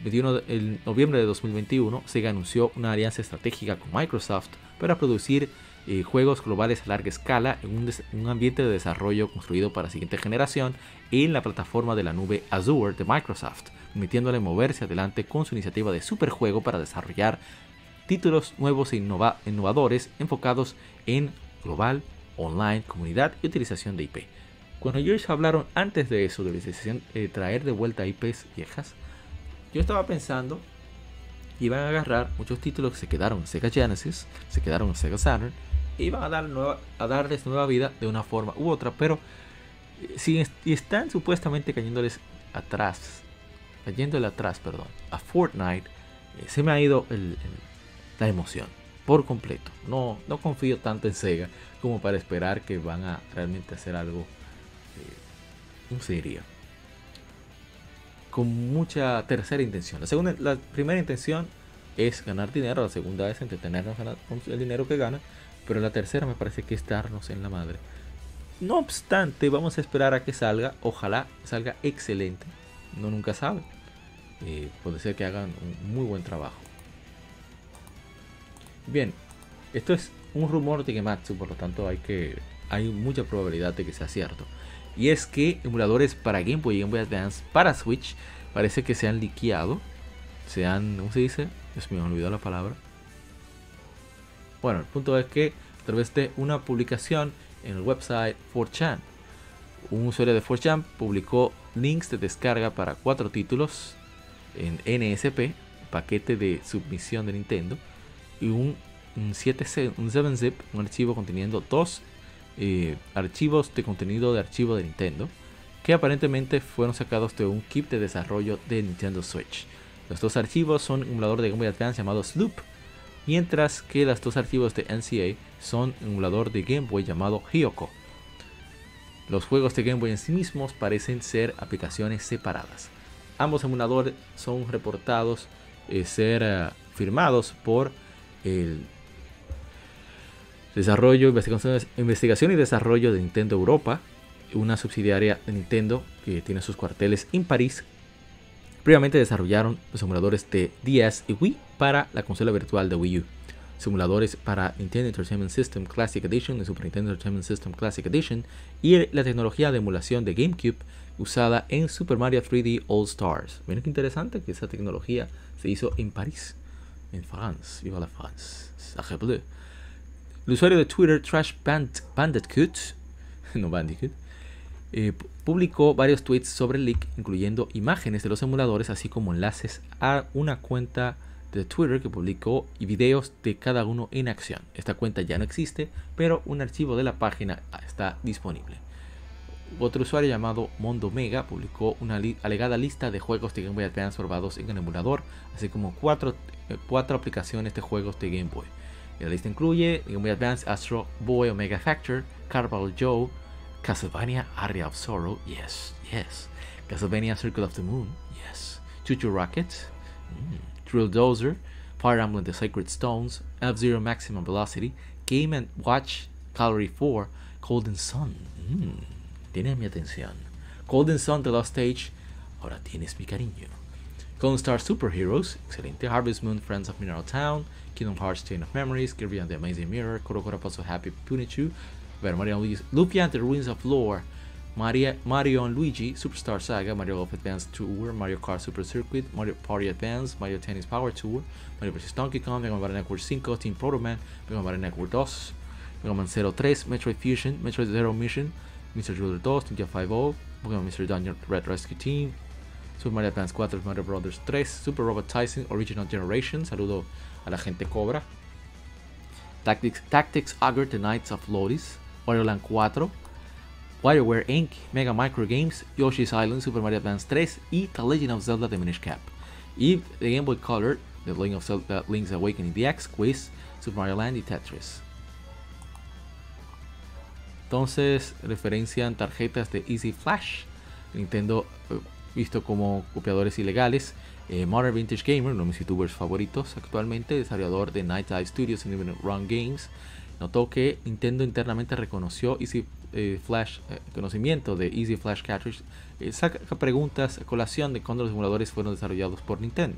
En noviembre de 2021, Sega anunció una alianza estratégica con Microsoft para producir eh, juegos globales a larga escala en un, ambiente de desarrollo construido para la siguiente generación en la plataforma de la nube Azure de Microsoft, permitiéndole moverse adelante con su iniciativa de superjuego para desarrollar títulos nuevos e innovadores enfocados en global, online, comunidad y utilización de IP. Cuando ellos hablaron antes de eso, de de traer de vuelta IPs viejas, yo estaba pensando que iban a agarrar muchos títulos que se quedaron en Sega Genesis, se quedaron en Sega Saturn, e iban a, dar nueva, a darles nueva vida de una forma u otra, pero eh, si y están supuestamente cayéndoles atrás, cayéndole atrás, perdón, a Fortnite, eh, se me ha ido el la emoción por completo. No, no confío tanto en Sega como para esperar que van a realmente hacer algo, eh, ¿cómo se diría? Con mucha tercera intención. La, segunda, la primera intención es ganar dinero, la segunda es entretenernos con el dinero que gana, pero la tercera me parece que es darnos en la madre. No obstante, vamos a esperar a que salga, ojalá salga excelente, no nunca sabe. Eh, puede ser que hagan un muy buen trabajo. Bien, esto es un rumor de Gematsu, por lo tanto hay que hay mucha probabilidad de que sea cierto. Y es que emuladores para Game Boy y Game Boy Advance para Switch parece que se han liqueado. Se han, ¿cómo se dice? Dios mío, me la palabra. Bueno, el punto es que a través de una publicación en el website 4chan, un usuario de 4chan publicó links de descarga para cuatro títulos en NSP, paquete de submisión de Nintendo, y un, 7, un 7-zip, un archivo conteniendo dos eh, archivos de contenido de archivo de Nintendo que aparentemente fueron sacados de un kit de desarrollo de Nintendo Switch. Los dos archivos son un emulador de Game Boy Advance llamado Sloop, mientras que los dos archivos de NCA son un emulador de Game Boy llamado Hyoko. Los juegos de Game Boy en sí mismos parecen ser aplicaciones separadas. Ambos emuladores son reportados eh, ser eh, firmados por el desarrollo, investigación, y desarrollo de Nintendo Europa, una subsidiaria de Nintendo que tiene sus cuarteles en París. Previamente desarrollaron los simuladores de DS y Wii para la consola virtual de Wii U, simuladores para Nintendo Entertainment System Classic Edition y Super Nintendo Entertainment System Classic Edition y la tecnología de emulación de GameCube usada en Super Mario 3D All Stars. Miren qué interesante que esa tecnología se hizo en París en France. Viva la France. Sacre bleu. El usuario de Twitter Trash Bandicoot, (laughs) no Bandicoot, eh, publicó varios tweets sobre el leak, incluyendo imágenes de los emuladores, así como enlaces a una cuenta de Twitter que publicó y videos de cada uno en acción. Esta cuenta ya no existe, pero un archivo de la página está disponible. Otro usuario llamado Mondo Mega publicó una alegada lista de juegos de Game Boy Advance probados en el emulador, así como cuatro, cuatro aplicaciones de juegos de Game Boy. La lista incluye Game Boy Advance Astro Boy Omega Factor, Carval Joe, Castlevania Area of Sorrow, yes, yes, Castlevania Circle of the Moon, yes, Chuchu Rocket, mm. Drill Dozer, Fire Emblem The Sacred Stones, F-Zero Maximum Velocity, Game ⁇ Watch Calorie 4, Golden Sun. Mm, mi atención. Golden Sun The Lost Stage, ahora tienes mi cariño. Golden Star Superheroes, excelente. Harvest Moon, Friends of Mineral Town, Kingdom Hearts Chain of Memories, Kirby and the Amazing Mirror, Korokoro Puzzle Happy Punichu, Mario Lupia and the Ruins of Lore, Mario, Mario and Luigi Superstar Saga, Mario Golf Advance Tour, Mario Kart Super Circuit, Mario Party Advance, Mario Tennis Power Tour, Mario vs Donkey Kong, Mega Man Network 5, Team Proto Man, Mega Man Network 2, Mega Man 03, Metroid Fusion, Metroid Zero Mission, Mr. Driller 2, Ninja 5 Pokémon Mr. Dungeon Red Rescue Team, Super Mario Advance 4, Mario Brothers 3, Super Robot Tyson Original Generation, saludo a la gente Cobra, Tactics, Tactics The Knights of Lotus, Wario Land 4, WarioWare Inc., Mega Micro Games, Yoshi's Island, Super Mario Advance 3 y The Legend of Zelda The Minish Cap. Y The Game Boy Color, The Legend of Zelda Link's Awakening DX, Quiz, Super Mario Land y Tetris. Entonces referencian tarjetas de Easy Flash. Nintendo eh, visto como copiadores ilegales. Eh, Modern Vintage Gamer, uno de mis youtubers favoritos actualmente, desarrollador de Night Eye Studios y Run Games, notó que Nintendo internamente reconoció Easy eh, Flash, eh, conocimiento de Easy Flash Cartridge, eh, saca preguntas a colación de cuando los emuladores fueron desarrollados por Nintendo.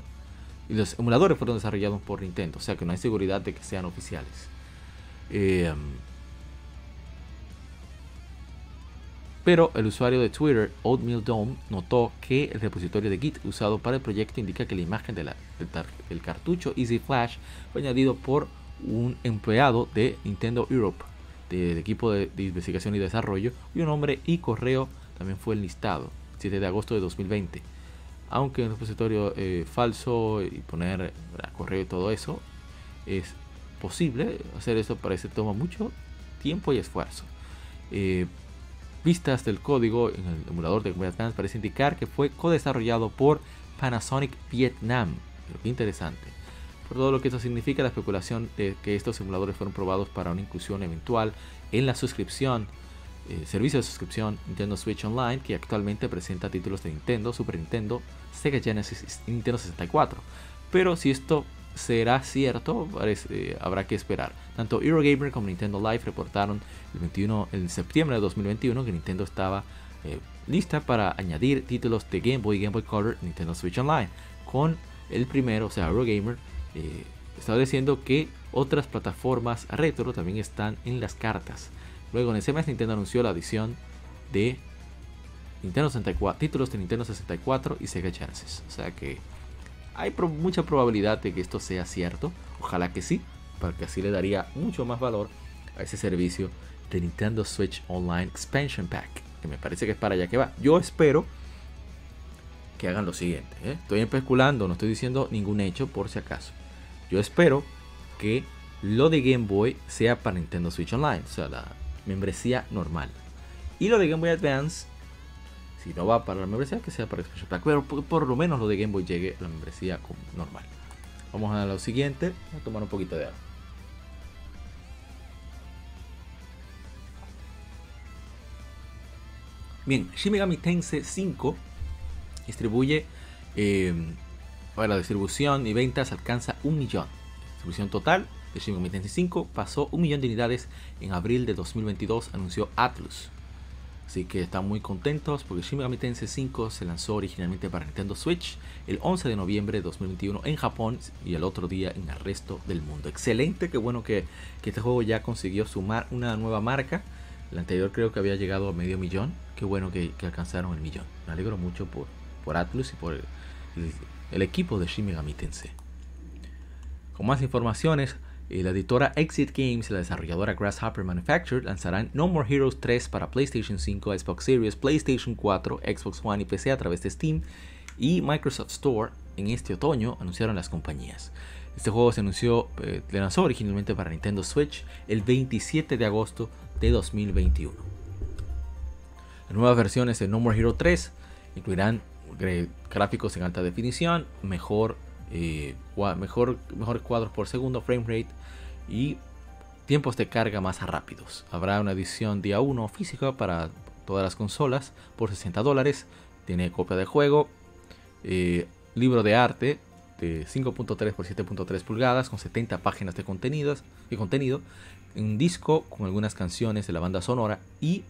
Y los emuladores fueron desarrollados por Nintendo, o sea que no hay seguridad de que sean oficiales. Em, pero el usuario de Twitter, Oatmeal Dome, notó que el repositorio de Git usado para el proyecto indica que la imagen del, cartucho Easy Flash fue añadido por un empleado de Nintendo Europe, del equipo de, investigación y desarrollo, y un nombre y correo también fue enlistado, 7 de agosto de 2020. Aunque un repositorio eh, falso y poner correo y todo eso es posible, hacer eso parece toma mucho tiempo y esfuerzo. Eh, vistas del código en el emulador de Game parece indicar que fue co-desarrollado por Panasonic Vietnam. Pero qué interesante. Por todo lo que esto significa, la especulación de que estos simuladores fueron probados para una inclusión eventual en la suscripción, eh, servicio de suscripción Nintendo Switch Online, que actualmente presenta títulos de Nintendo, Super Nintendo, Sega Genesis y Nintendo 64. Pero si esto será cierto, eh, habrá que esperar. Tanto Eurogamer como Nintendo Live reportaron el 21 en septiembre de 2021 que Nintendo estaba eh, lista para añadir títulos de Game Boy Game Boy Color Nintendo Switch Online. Con el primero, o sea, Eurogamer, eh, estableciendo que otras plataformas retro también están en las cartas. Luego en ese mes Nintendo anunció la adición de Nintendo 64, títulos de Nintendo 64 y Sega Genesis. O sea que hay mucha probabilidad de que esto sea cierto. Ojalá que sí, porque así le daría mucho más valor a ese servicio de Nintendo Switch Online Expansion Pack. Que me parece que es para allá que va. Yo espero que hagan lo siguiente. ¿eh? Estoy especulando, no estoy diciendo ningún hecho por si acaso. Yo espero que lo de Game Boy sea para Nintendo Switch Online, o sea, la membresía normal. Y lo de Game Boy Advance, si no va para la membresía, que sea para Expansion Pack. Pero por, lo menos lo de Game Boy llegue a la membresía normal. Vamos a lo siguiente, a tomar un poquito de agua. Bien, Shin Megami Tensei 5 distribuye para la distribución y ventas alcanza un millón. Distribución total de Shin Megami Tensei 5 pasó un millón de unidades en abril de 2022, anunció Atlus. Así que están muy contentos porque Shin Megami Tensei 5 se lanzó originalmente para Nintendo Switch el 11 de noviembre de 2021 en Japón y el otro día en el resto del mundo. Excelente, qué bueno que, este juego ya consiguió sumar una nueva marca. El anterior creo que había llegado a medio millón. Qué bueno que, alcanzaron el millón. Me alegro mucho por, por Atlus y por el, equipo de Shin. Con más informaciones, la editora Exit Games y la desarrolladora Grasshopper Manufactured lanzarán No More Heroes 3 para PlayStation 5, Xbox Series, PlayStation 4, Xbox One y PC a través de Steam y Microsoft Store en este otoño, anunciaron las compañías. Este juego se anunció, eh, lanzó originalmente para Nintendo Switch el 27 de agosto de 2021. Las nuevas versiones de No More Hero 3 incluirán gráficos en alta definición, mejor, eh, mejor, mejores cuadros por segundo, frame rate y tiempos de carga más rápidos. Habrá una edición día 1 física para todas las consolas por 60 dólares. Tiene copia de juego, eh, libro de arte de 5.3 por 7.3 pulgadas con 70 páginas de, contenidos, de contenido, un disco con algunas canciones de la banda sonora y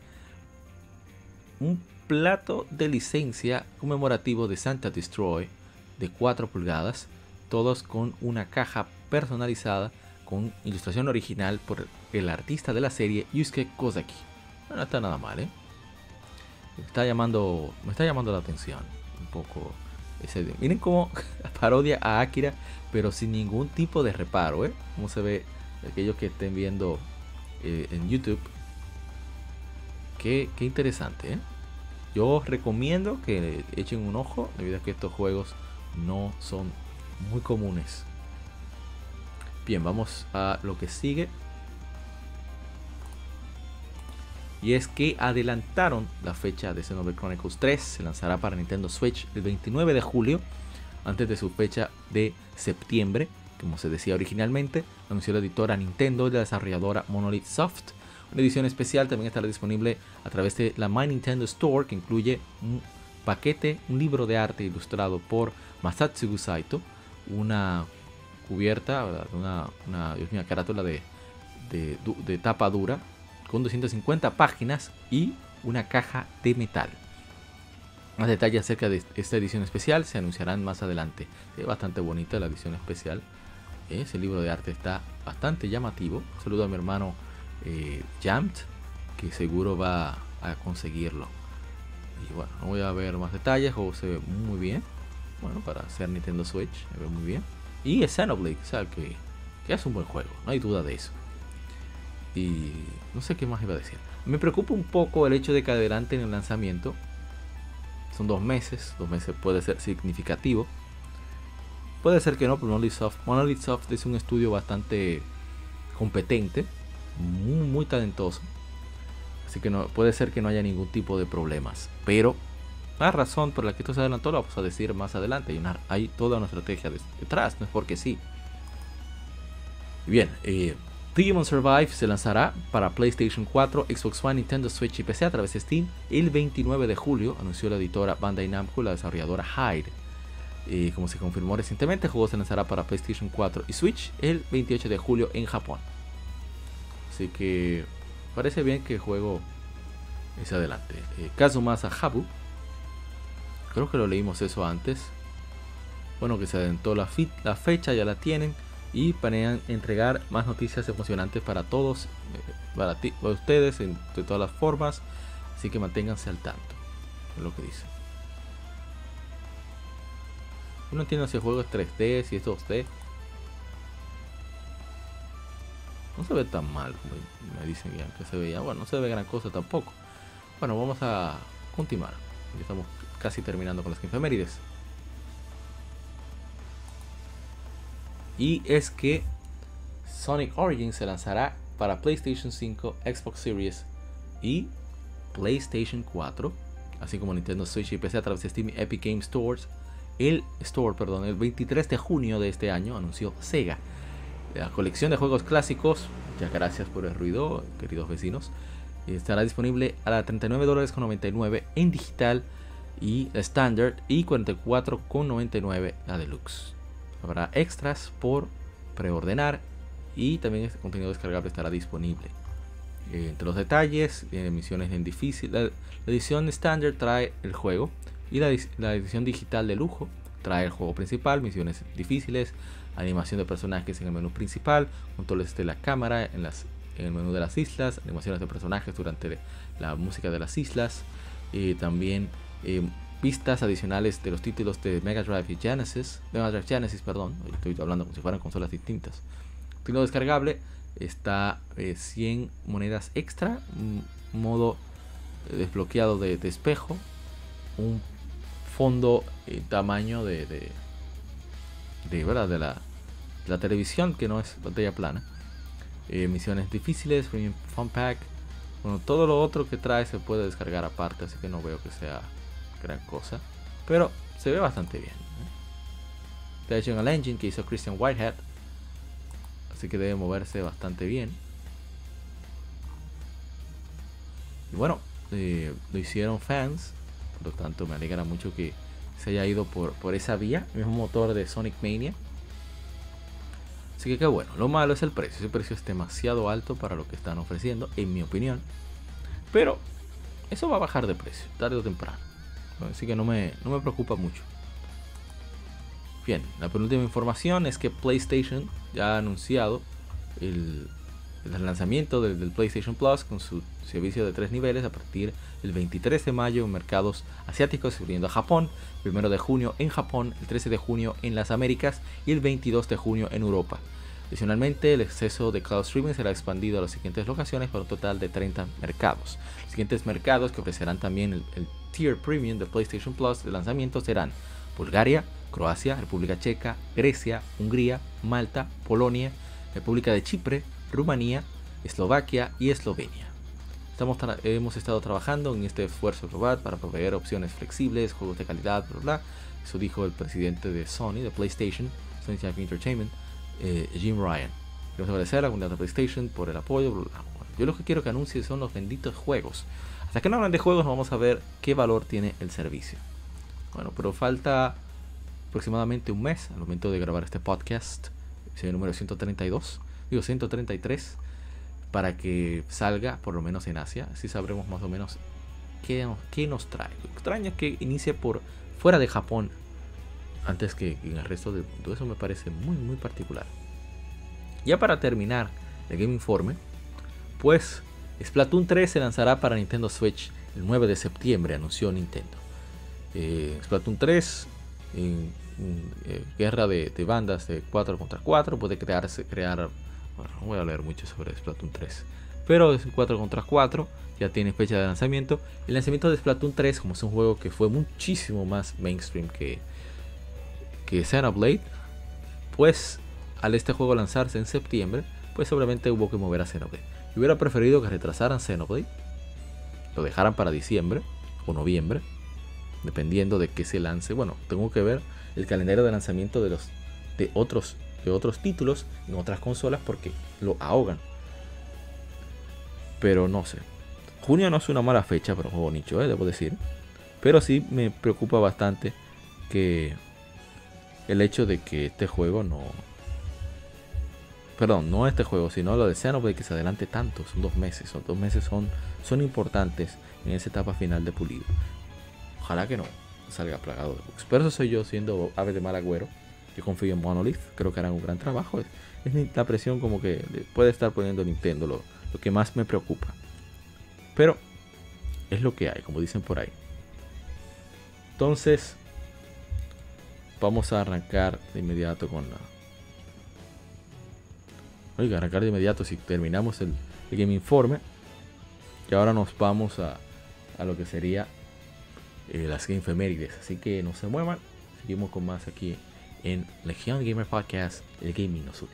un plato de licencia conmemorativo de Santa Destroy de 4 pulgadas, todos con una caja personalizada con ilustración original por el artista de la serie Yusuke Kozaki. No, está nada mal, ¿eh? Me está llamando, me está llamando la atención un poco ese, miren cómo (laughs) parodia a Akira, pero sin ningún tipo de reparo, ¿eh? Como se ve aquellos que estén viendo eh, en YouTube. Qué, qué interesante, ¿eh? Yo recomiendo que echen un ojo debido a que estos juegos no son muy comunes. Bien, vamos a lo que sigue. Y es que adelantaron la fecha de Xenoblade Chronicles 3. Se lanzará para Nintendo Switch el 29 de julio, antes de su fecha de septiembre. Como se decía originalmente, anunció la editora Nintendo y la desarrolladora Monolith Soft. Una edición especial también estará disponible a través de la My Nintendo Store, que incluye un paquete, un libro de arte ilustrado por Masatsugu Saito, una cubierta, una, una, carátula de, de, tapa dura con 250 páginas y una caja de metal. Más detalles acerca de esta edición especial se anunciarán más adelante. Es bastante bonita la edición especial. Ese libro de arte está bastante llamativo. saludo a mi hermano eh, Jamt, que seguro va a conseguirlo. Y bueno, no voy a ver más detalles, o se ve muy bien. Bueno, para ser Nintendo Switch, se ve muy bien. Y es Xenoblade, o sea, que, que es un buen juego, no hay duda de eso. Y no sé qué más iba a decir. Me preocupa un poco el hecho de que adelante en el lanzamiento. Son dos meses, dos meses puede ser significativo. Puede ser que no, pero Monolith Soft, Monolith Soft es un estudio bastante competente muy, muy talentoso. Así que no, puede ser que no haya ningún tipo de problemas. Pero la razón por la que esto se adelantó lo vamos a decir más adelante. Hay, hay toda una estrategia detrás, no es porque sí. Bien, eh, Digimon Survive se lanzará para PlayStation 4, Xbox One, Nintendo Switch y PC a través de Steam el 29 de julio, anunció la editora Bandai Namco, la desarrolladora Hyde. Y como se confirmó recientemente, el juego se lanzará para PlayStation 4 y Switch el 28 de julio en Japón. Así que parece bien que el juego es adelante. Eh, Kazumasa Habu. Creo que lo leímos eso antes. Bueno, que se adelantó la, la fecha, ya la tienen. Y planean entregar más noticias emocionantes para todos, eh, para, ti, para ustedes, de todas las formas. Así que manténganse al tanto. Es lo que dice. Yo no entiendo si el juego es 3D, si es 2D. No se ve tan mal como me dicen que se veía. Bueno, no se ve gran cosa tampoco. Bueno, vamos a continuar. Ya estamos casi terminando con las efemérides. Y es que Sonic Origins se lanzará para PlayStation 5, Xbox Series y PlayStation 4, así como Nintendo Switch y PC a través de Steam Epic Game Stores. El store, perdón, el 23 de junio de este año anunció Sega la colección de juegos clásicos, ya gracias por el ruido, queridos vecinos, estará disponible a la 39 dólares con 99 en digital y standard y 44,99 la deluxe. Habrá extras por preordenar y también este contenido descargable estará disponible. Entre los detalles, eh, misiones en difícil. La, edición standard trae el juego y la, la edición digital de lujo trae el juego principal, misiones difíciles, animación de personajes en el menú principal, controles de la cámara en, el menú de las islas, animaciones de personajes durante la música de las islas, y también eh, pistas adicionales de los títulos de Mega Drive y Genesis, Mega Drive Genesis, perdón, estoy hablando como si fueran consolas distintas, Contenido descargable está 100 eh, monedas extra, modo eh, desbloqueado de, espejo, un fondo y tamaño de, de, de la, la televisión que no es pantalla plana. misiones difíciles, Premium Fun Pack. Bueno, todo lo otro que trae se puede descargar aparte, así que no veo que sea gran cosa. Pero se ve bastante bien. ¿eh? al Engine que hizo Christian Whitehead. Así que debe moverse bastante bien. Y bueno, eh, lo hicieron fans. Por lo tanto, me alegra mucho que se haya ido por, por esa vía. El mismo motor de Sonic Mania. Así que qué bueno. Lo malo es el precio. Ese precio es demasiado alto para lo que están ofreciendo, en mi opinión. Pero eso va a bajar de precio, tarde o temprano. Así que no me, no me preocupa mucho. Bien, la penúltima información es que PlayStation ya ha anunciado el, lanzamiento del, PlayStation Plus con su servicio de tres niveles a partir del 23 de mayo en mercados asiáticos, incluyendo a Japón, el 1 de junio en Japón, el 13 de junio en las Américas y el 22 de junio en Europa. Adicionalmente, el exceso de cloud streaming será expandido a las siguientes locaciones para un total de 30 mercados. Los siguientes mercados que ofrecerán también el, el tier premium de PlayStation Plus de lanzamiento serán Bulgaria, Croacia, República Checa, Grecia, Hungría, Malta, Polonia, República de Chipre, Rumanía, Eslovaquia y Eslovenia. Estamos hemos estado trabajando en este esfuerzo global para proveer opciones flexibles, juegos de calidad, bla bla. Eso dijo el presidente de Sony, de PlayStation, Sony Entertainment, eh, Jim Ryan. Queremos agradecer a la comunidad de PlayStation por el apoyo. Yo lo que quiero que anuncie son los benditos juegos. Hasta que no hablan de juegos, vamos a ver qué valor tiene el servicio. Bueno, pero falta aproximadamente un mes al momento de grabar este podcast, el número 132, digo 133, para que salga por lo menos en Asia. Así sabremos más o menos qué, nos trae. Lo extraño es que inicie por fuera de Japón antes que en el resto del mundo. Eso me parece muy, muy particular. Ya para terminar el Game Informe, pues Splatoon 3 se lanzará para Nintendo Switch el 9 de septiembre, anunció Nintendo. Eh, Splatoon 3 en, eh, guerra de, bandas de 4 contra 4 puede crearse, crear, bueno, no voy a hablar mucho sobre Splatoon 3, pero es 4 contra 4, ya tiene fecha de lanzamiento. El lanzamiento de Splatoon 3, como es un juego que fue muchísimo más mainstream que, que Xenoblade, pues al este juego lanzarse en septiembre, pues obviamente hubo que mover a Xenoblade. Yo hubiera preferido que retrasaran Xenoblade, lo dejaran para diciembre o noviembre, dependiendo de qué se lance. Bueno, tengo que ver el calendario de lanzamiento de los de otros de otros títulos en otras consolas porque lo ahogan. Pero no sé. Junio no es una mala fecha para un juego nicho, ¿eh? debo decir. Pero sí me preocupa bastante que el hecho de que este juego no. Perdón, no este juego, sino lo de Xenoblade que se adelante tanto. Son dos meses. Son dos meses son, son importantes en esa etapa final de pulido. Ojalá que no salga plagado de bugs. Pero eso soy yo siendo ave de mal agüero. Yo confío en Monolith. Creo que harán un gran trabajo. Es, la presión como que puede estar poniendo Nintendo lo, lo que más me preocupa. Pero es lo que hay, como dicen por ahí. Entonces, vamos a arrancar de inmediato con la. Oiga, arrancar de inmediato si terminamos el, Game Informe. Y ahora nos vamos a, a lo que sería eh, las Game. Así que no se muevan. Seguimos con más aquí en Legion Gamer Podcast, el gaming nos une.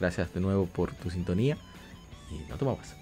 Gracias de nuevo por tu sintonía y no te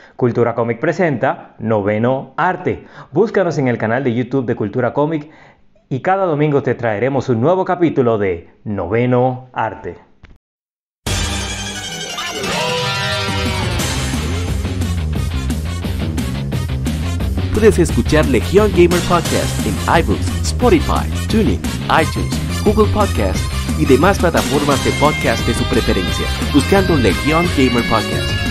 Cultura Cómic presenta Noveno Arte. Búscanos en el canal de YouTube de Cultura Cómic y cada domingo te traeremos un nuevo capítulo de Noveno Arte. Puedes escuchar Legión Gamer Podcast en iBooks, Spotify, TuneIn, iTunes, Google Podcast y demás plataformas de podcast de su preferencia, buscando Legión Gamer Podcast.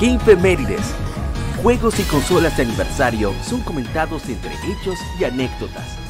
Game Femérides. Juegos y consolas de aniversario son comentados entre hechos y anécdotas.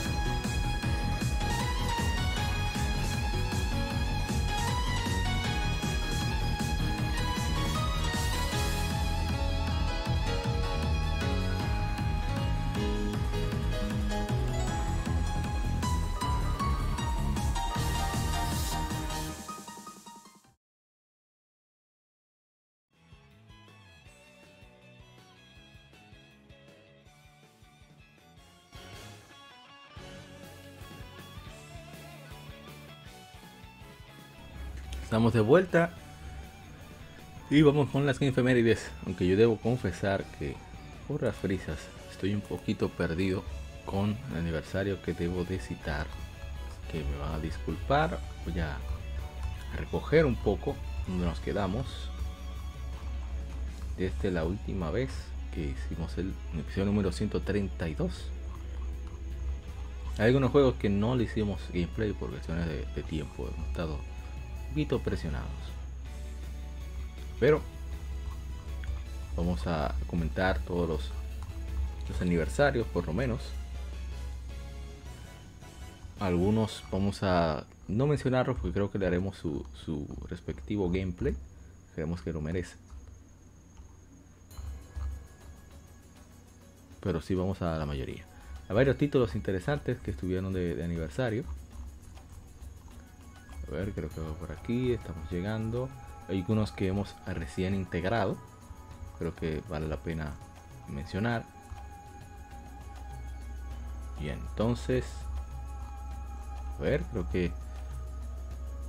Estamos de vuelta. Y vamos con las efemérides. Aunque yo debo confesar que por las frisas estoy un poquito perdido con el aniversario que debo de citar. Que me van a disculpar. Voy a recoger un poco donde nos quedamos. Desde la última vez que hicimos el episodio número 132. Hay algunos juegos que no le hicimos gameplay por cuestiones de, de tiempo. Hemos estado poquito presionados. Pero vamos a comentar todos los, los aniversarios, por lo menos. Algunos vamos a no mencionarlos porque creo que le haremos su, su respectivo gameplay. Creemos que lo merece. Pero sí vamos a la mayoría. Hay varios títulos interesantes que estuvieron de aniversario. A ver, creo que por aquí estamos llegando. Hay algunos que hemos recién integrado. Creo que vale la pena mencionar. Bien, entonces. A ver, creo que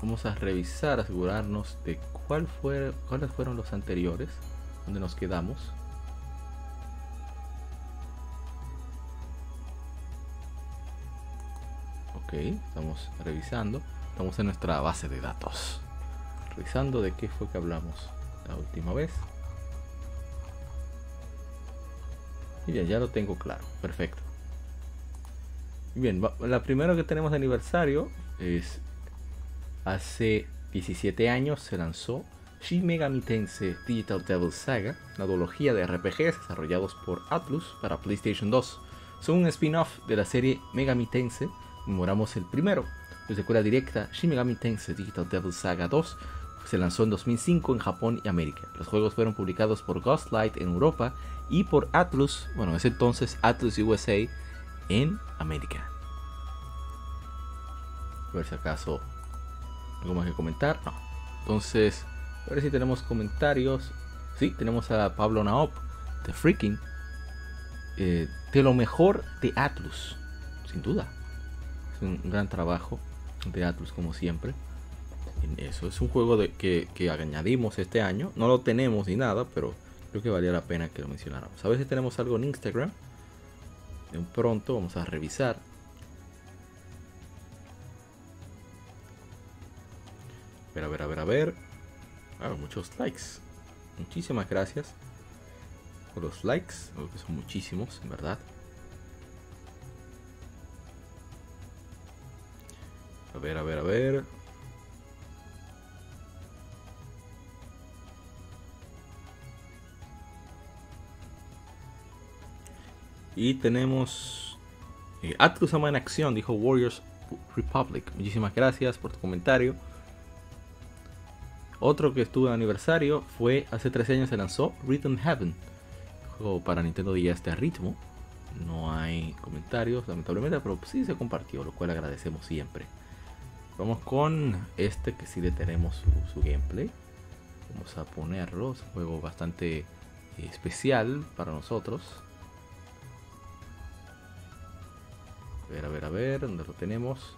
vamos a revisar, asegurarnos de cuál fue, cuáles fueron los anteriores, donde nos quedamos. Ok, estamos revisando. Estamos en nuestra base de datos. Revisando de qué fue que hablamos la última vez. Y ya lo tengo claro. Perfecto. Bien, la primera que tenemos de aniversario es hace 17 años se lanzó Shin Megami Tensei Digital Devil Saga, una duología de RPGs desarrollados por Atlus para PlayStation 2. Son un spin-off de la serie Megami Tensei, memoramos el primero, de secuela directa, Shin Megami Tensei Digital Devil Saga 2 se lanzó en 2005 en Japón y América. Los juegos fueron publicados por Ghostlight en Europa y por Atlus, bueno, en ese entonces Atlus USA en América. A ver si acaso algo más que comentar. No. Entonces, a ver si tenemos comentarios. Sí, tenemos a Pablo Naop de Freaking. Eh, de lo mejor de Atlus, sin duda. Un gran trabajo de Atlus, como siempre. Eso es un juego de, que, que añadimos este año. No lo tenemos ni nada, pero creo que valía la pena que lo mencionáramos. A veces tenemos algo en Instagram. De pronto vamos a revisar. A ver, a ver, a ver, a ver. Ah, muchos likes. Muchísimas gracias por los likes, que son muchísimos, en verdad. A ver, a ver, a ver. Y tenemos eh, Atlus Ama en acción, dijo Warriors Republic. Muchísimas gracias por tu comentario. Otro que estuvo en aniversario fue hace 13 años se lanzó Rhythm Heaven, juego para Nintendo DS de ritmo. No hay comentarios, lamentablemente, pero sí se compartió, lo cual agradecemos siempre. Vamos con este que sí le tenemos su, gameplay. Vamos a ponerlo, es un juego bastante eh, especial para nosotros. A ver, a ver, a ver, ¿dónde lo tenemos?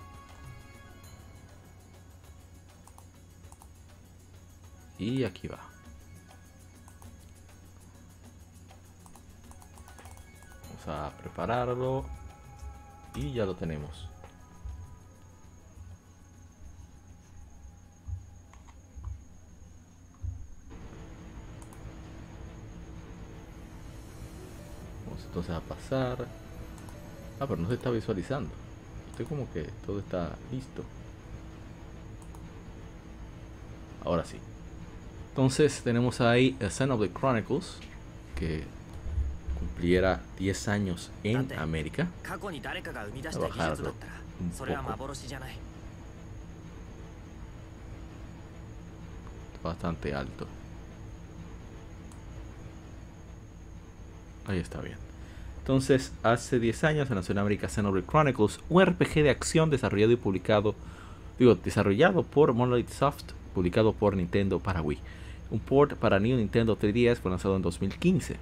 Y aquí va. Vamos a prepararlo. Y ya lo tenemos. Vamos entonces a pasar. Ah, pero no se está visualizando. Estoy como que todo está listo. Ahora sí. Entonces tenemos ahí A Xenoblade Chronicles, que cumpliera 10 años en América. Bastante alto. Ahí está bien. Entonces, hace 10 años en lanzó en América Xenoblade Chronicles, un RPG de acción desarrollado y publicado, digo, desarrollado por Monolith Soft, publicado por Nintendo para Wii. Un port para New Nintendo 3DS fue lanzado en 2015.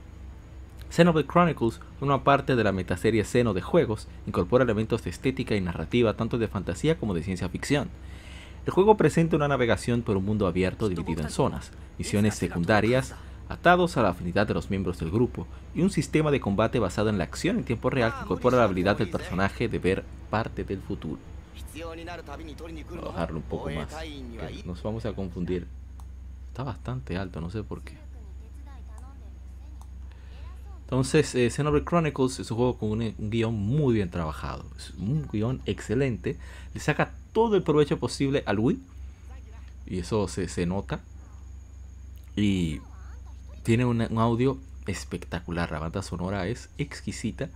Xenoblade Chronicles, una parte de la metaserie Xeno de juegos, incorpora elementos de estética y narrativa tanto de fantasía como de ciencia ficción. El juego presenta una navegación por un mundo abierto dividido en zonas, misiones secundarias, atados a la afinidad de los miembros del grupo, y un sistema de combate basado en la acción en tiempo real que incorpora la habilidad del personaje de ver parte del futuro. Voy un poco más, nos vamos a confundir Está bastante alto, no sé por qué. Entonces, eh, Xenoblade Chronicles es un juego con un, guion muy bien trabajado. Es un guion excelente. Le saca todo el provecho posible al Wii. Y eso se, nota. Y tiene un, audio espectacular. La banda sonora es exquisita.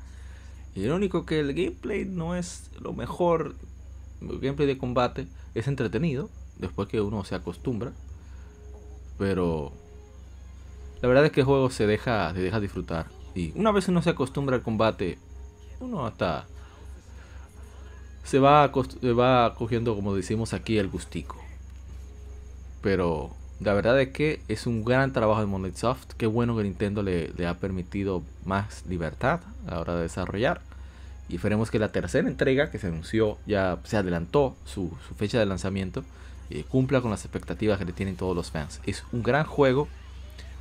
Único que el gameplay no es lo mejor. El gameplay de combate es entretenido. Después que uno se acostumbra. Pero la verdad es que el juego se deja, se deja disfrutar. Y una vez uno se acostumbra al combate, uno hasta se va, va cogiendo, como decimos aquí, el gustico. Pero la verdad es que es un gran trabajo de Monolith Soft. Qué bueno que Nintendo le, ha permitido más libertad a la hora de desarrollar. Y esperemos que la tercera entrega que se anunció ya se adelantó su fecha de lanzamiento eh, cumpla con las expectativas que le tienen todos los fans. Es un gran juego.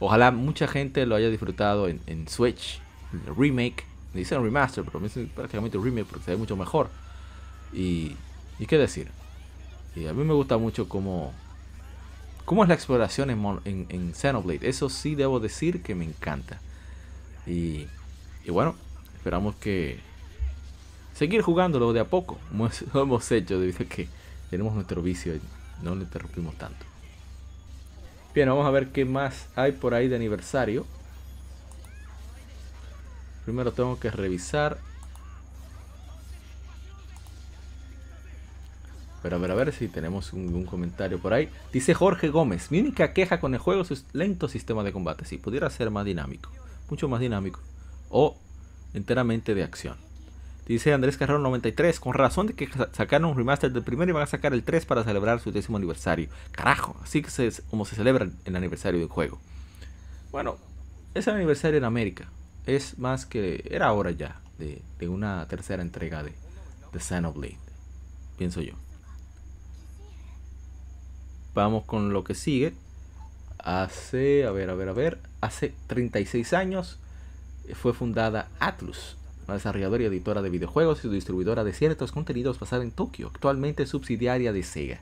Ojalá mucha gente lo haya disfrutado en, Switch. El remake. Dicen remaster, pero es prácticamente remake porque se ve mucho mejor. Y, y qué decir. Y a mí me gusta mucho cómo, cómo es la exploración en, en, Xenoblade. Eso sí debo decir que me encanta. Y, y bueno, esperamos que seguir jugándolo de a poco. Como (laughs) hemos hecho debido a que tenemos nuestro vicio no le interrumpimos tanto. Bien, vamos a ver qué más hay por ahí de aniversario. Primero tengo que revisar. Pero a ver, a ver si tenemos un, comentario por ahí. Dice Jorge Gómez, mi única queja con el juego es lento sistema de combate. Si pudiera ser más dinámico, mucho más dinámico. O enteramente de acción. Dice Andrés Carrero 93, con razón de que sacaron un remaster del primero y van a sacar el 3 para celebrar su décimo aniversario. Carajo, así que es como se celebra el aniversario del juego. bueno, es el aniversario en América. Es más que. Era hora ya de, de una tercera entrega de, de Xenoblade. Pienso yo. Vamos con lo que sigue. Hace, a ver, a ver, a ver. Hace 36 años fue fundada Atlus, una desarrolladora y editora de videojuegos y distribuidora de ciertos contenidos basada en Tokio, actualmente subsidiaria de Sega.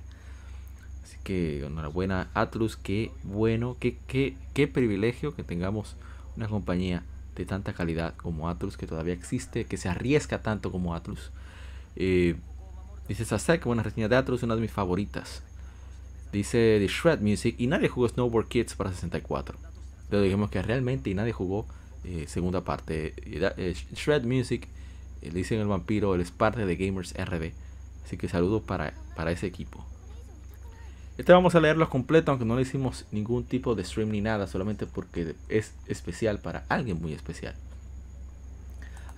Así que enhorabuena Atlus, qué bueno, qué, qué, qué privilegio que tengamos una compañía de tanta calidad como Atlus, que todavía existe, que se arriesga tanto como Atlus. Eh, dice Sasek, buena reseña de Atlus, una de mis favoritas. Dice de Shred Music, y nadie jugó Snowboard Kids para 64. Pero dijimos que realmente y nadie jugó eh, segunda parte. Eh, Shred Music, le dicen el vampiro, él es parte de Gamers RD. Así que saludos para, para ese equipo. Este vamos a leerlo completo, aunque no le hicimos ningún tipo de stream ni nada, solamente porque es especial para alguien muy especial.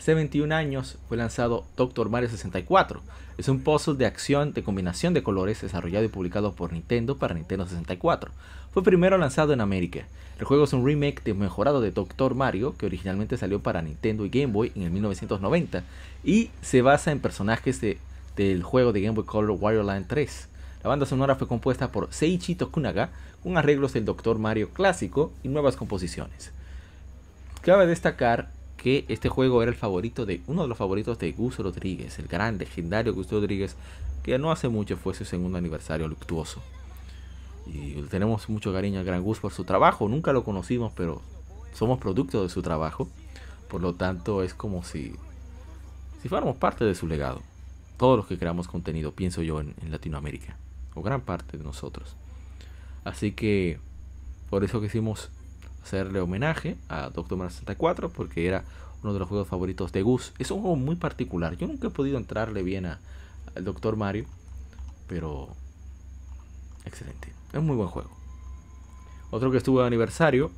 Hace 21 años fue lanzado Doctor Mario 64. Es un puzzle de acción de combinación de colores desarrollado y publicado por Nintendo para Nintendo 64. Fue primero lanzado en América. El juego es un remake de mejorado de Doctor Mario que originalmente salió para Nintendo y Game Boy en el 1990 y se basa en personajes del juego de Game Boy Color Land 3. La banda sonora fue compuesta por Seiichi Tokunaga con arreglos del Dr. Mario clásico y nuevas composiciones. Cabe destacar que este juego era el favorito de uno de los favoritos de Gus Rodríguez, el gran legendario Gus Rodríguez, que no hace mucho fue su segundo aniversario luctuoso. Y tenemos mucho cariño al gran Gus por su trabajo, nunca lo conocimos, pero somos producto de su trabajo. Por lo tanto, es como si, si fuéramos parte de su legado. Todos los que creamos contenido, pienso yo, en Latinoamérica o gran parte de nosotros. Así que por eso quisimos hacerle homenaje a Doctor Mario 64 porque era uno de los juegos favoritos de Gus. Es un juego muy particular. Yo nunca he podido entrarle bien al Doctor Mario, pero excelente. Es un muy buen juego. Otro que estuvo de aniversario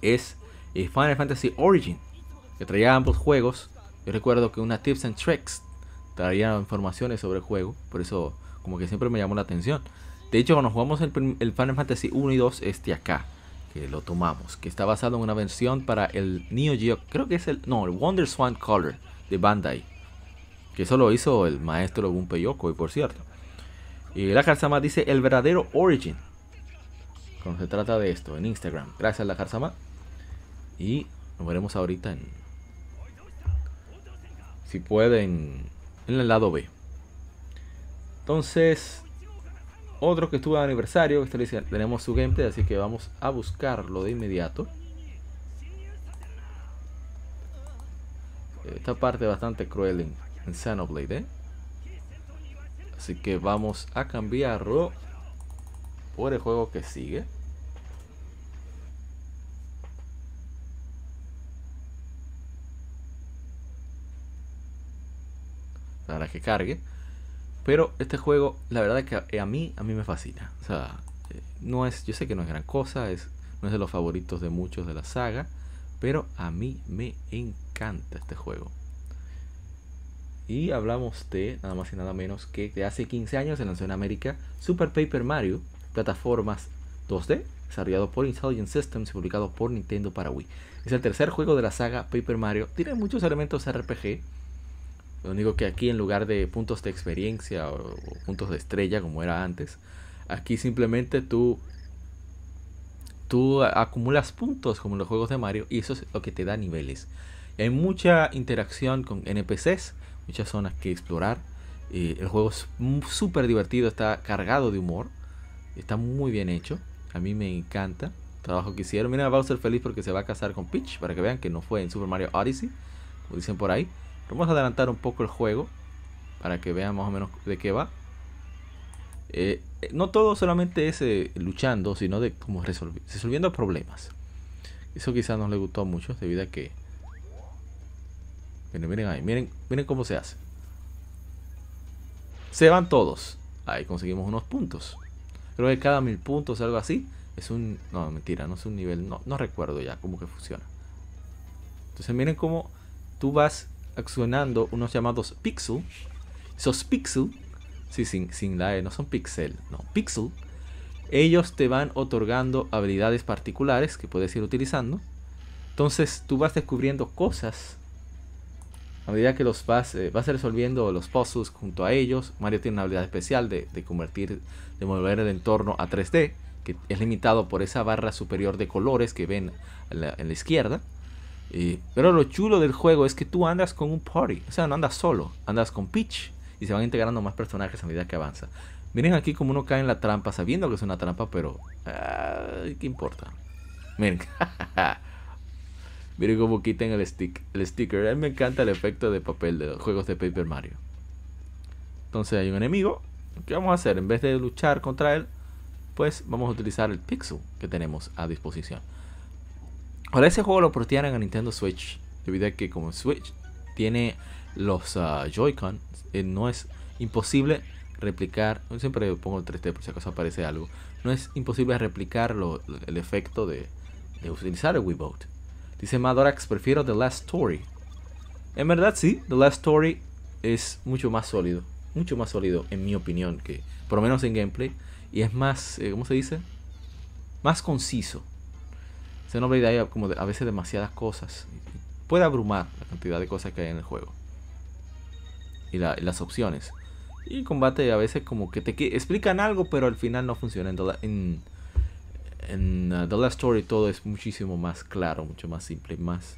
es eh, Final Fantasy Origin, que traía ambos juegos. Yo recuerdo que una Tips and Tricks traía informaciones sobre el juego, por eso como que siempre me llamó la atención. De hecho, cuando jugamos el, Final Fantasy 1 y 2, este acá, lo tomamos, que está basado en una versión para el Neo Geo, creo que es el, no, el Wonder Swan Color de Bandai, que eso lo hizo el maestro Gunpei y por cierto. Y la Karsama dice el verdadero Origin, cuando se trata de esto, en Instagram. Gracias, la Karsama. Y nos veremos ahorita en, si pueden, en el lado B. Entonces, otro que estuvo de aniversario, dice, tenemos su gameplay, así que vamos a buscarlo de inmediato. Esta parte bastante cruel en, en Xenoblade, ¿eh? Así que vamos a cambiarlo por el juego que sigue. Para que cargue. Pero este juego, la verdad es que a mí, a mí me fascina. O sea, eh, no es, yo sé que no es gran cosa, es, no es de los favoritos de muchos de la saga, pero a mí me encanta este juego. Y hablamos de nada más y nada menos que de hace 15 años se lanzó en América Super Paper Mario, plataformas 2D, desarrollado por Intelligent Systems y publicado por Nintendo para Wii. Es el tercer juego de la saga Paper Mario. Tiene muchos elementos RPG, lo único que aquí en lugar de puntos de experiencia o, puntos de estrella como era antes, aquí simplemente tú tú acumulas puntos como en los juegos de Mario y eso es lo que te da niveles. Hay mucha interacción con NPCs, muchas zonas que explorar. el juego es súper divertido, está cargado de humor, está muy bien hecho. A mí me encanta el trabajo que hicieron. Mira, Bowser feliz porque se va a casar con Peach, para que vean que no fue en Super Mario Odyssey, como dicen por ahí. Vamos a adelantar un poco el juego para que vean más o menos de qué va. Eh, no todo solamente es eh, luchando, sino de como resolviendo problemas. Eso quizás no le gustó mucho debido a que... Miren, miren ahí, miren, miren cómo se hace. Se van todos. Ahí conseguimos unos puntos. Creo que cada mil puntos, algo así, es un... No, mentira, no es un nivel... No, no recuerdo ya cómo que funciona. Entonces miren cómo tú vas accionando unos llamados pixel. Esos pixel, sí, sin, sin la E, no son pixel, no, pixel, ellos te van otorgando habilidades particulares que puedes ir utilizando. Entonces tú vas descubriendo cosas a medida que los vas, eh, vas resolviendo los puzzles junto a ellos. Mario tiene una habilidad especial de, convertir, de mover el entorno a 3D, que es limitado por esa barra superior de colores que ven en la, izquierda. Pero lo chulo del juego es que tú andas con un party, o sea, no andas solo, andas con Peach y se van integrando más personajes a medida que avanza. Miren aquí como uno cae en la trampa sabiendo que es una trampa, pero... ¿Qué importa? Miren. (laughs) Miren cómo quitan el, stick, el sticker. A mí me encanta el efecto de papel de los juegos de Paper Mario. Entonces hay un enemigo. ¿Qué vamos a hacer? En vez de luchar contra él, pues vamos a utilizar el pixel que tenemos a disposición. Ahora ese juego lo portearon a Nintendo Switch. Debido a que como Switch tiene los uh, Joy-Con, eh, no es imposible replicar, siempre pongo el 3D por si acaso aparece algo, no es imposible replicar el efecto de, utilizar el Wiimote. Dice Madorax, prefiero The Last Story. En verdad sí, The Last Story es mucho más sólido, mucho más sólido en mi opinión, que por lo menos en gameplay, y es más, eh, ¿cómo se dice? Más conciso. Se no idea como a veces demasiadas cosas. Puede abrumar la cantidad de cosas que hay en el juego. Y, las opciones. Y combate a veces como que te explican algo, pero al final no funciona. En, en, uh, The Last Story todo es muchísimo más claro, mucho más simple, más,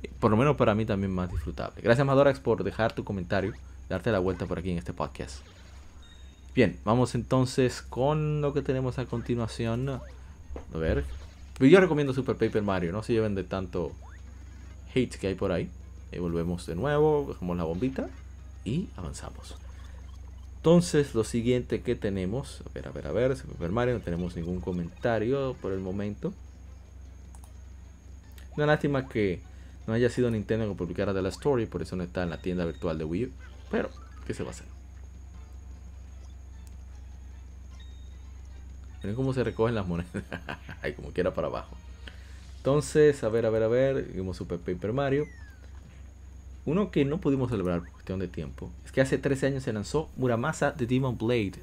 eh, por lo menos para mí también más disfrutable. Gracias Madorax por dejar tu comentario, darte la vuelta por aquí en este podcast. Bien, vamos entonces con lo que tenemos a continuación. A ver. Yo recomiendo Super Paper Mario, no se lleven de tanto hate que hay por ahí. Y volvemos de nuevo, dejamos la bombita y avanzamos. Entonces, lo siguiente que tenemos, a ver, a ver, a ver, Super Mario, no tenemos ningún comentario por el momento. Una lástima que no haya sido Nintendo que publicara de la Story, por eso no está en la tienda virtual de Wii U. Pero, ¿qué se va a hacer? Miren cómo se recogen las monedas. (laughs) Ahí como quiera para abajo. Entonces, a ver, a ver, a ver. Vimos Super Paper Mario. Uno que no pudimos celebrar por cuestión de tiempo es que hace 13 años se lanzó Muramasa The Demon Blade.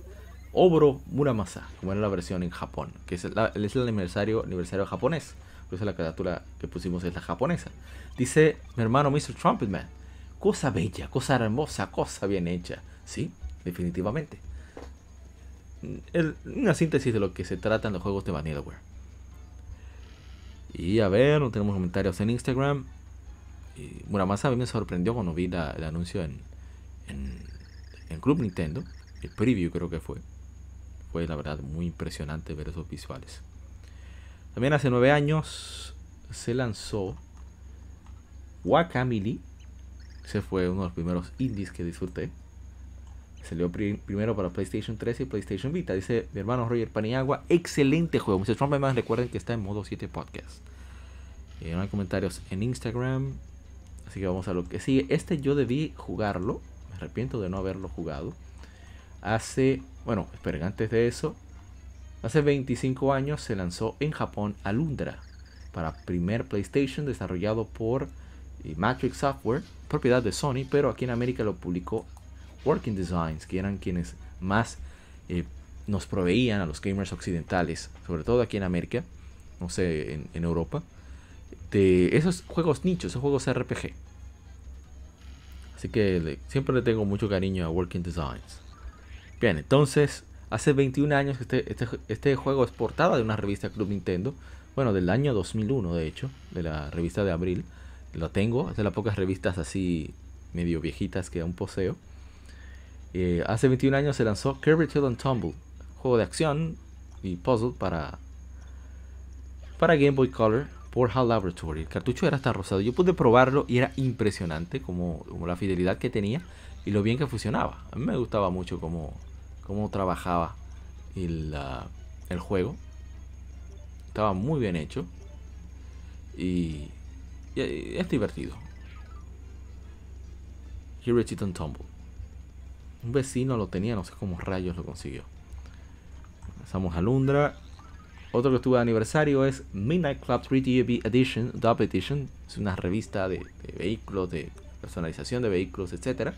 Obro Muramasa, como era la versión en Japón, que es, el aniversario, aniversario japonés. Por eso la carátula que pusimos es la japonesa. Dice mi hermano Mr. Trumpetman. Cosa bella, cosa hermosa, cosa bien hecha. Sí, definitivamente. Una síntesis de lo que se trata en los juegos de Vanillaware. Y a ver, no tenemos comentarios en Instagram. Muramasa a mí me sorprendió cuando vi el anuncio en, en, Club Nintendo, el preview creo que fue. Fue la verdad muy impresionante ver esos visuales. También hace nueve años se lanzó Wakamili. Ese fue uno de los primeros indies que disfruté. Salió primero para PlayStation 3 y PlayStation Vita. Dice mi hermano Roger Paniagua. Excelente juego. Mr. Trump, además recuerden que está en modo 7 podcast. Eh, no hay comentarios en Instagram. Así que vamos a lo que sigue. Este yo debí jugarlo. Me arrepiento de no haberlo jugado. Hace, bueno, esperen, antes de eso. Hace 25 años se lanzó en Japón Alundra. Para primer PlayStation desarrollado por eh, Matrix Software. Propiedad de Sony. Pero aquí en América lo publicó Working Designs. Que eran quienes más eh, nos proveían a los gamers occidentales. Sobre todo aquí en América. No sé, en, Europa de esos juegos nichos, esos juegos RPG. Así que siempre le tengo mucho cariño a Working Designs. Bien, entonces, hace 21 años que este, este, este, juego es portada de una revista Club Nintendo. Bueno, del año 2001, de hecho, de la revista de abril. Lo tengo, es de las pocas revistas así medio viejitas que aún poseo. Eh, hace 21 años se lanzó Kirby and Tumble, juego de acción y puzzle para, para Game Boy Color por HAL Laboratory. El cartucho era hasta rosado. Yo pude probarlo y era impresionante como, la fidelidad que tenía y lo bien que funcionaba. A mí me gustaba mucho cómo, cómo trabajaba el, el juego. Estaba muy bien hecho. Y, es divertido. Here It Tumble. Un vecino lo tenía, no sé cómo rayos lo consiguió. Pasamos a Lundra otro que estuvo de aniversario es Midnight Club 3DB Edition, Double Edition. Es una revista de, vehículos, de personalización de vehículos, etc.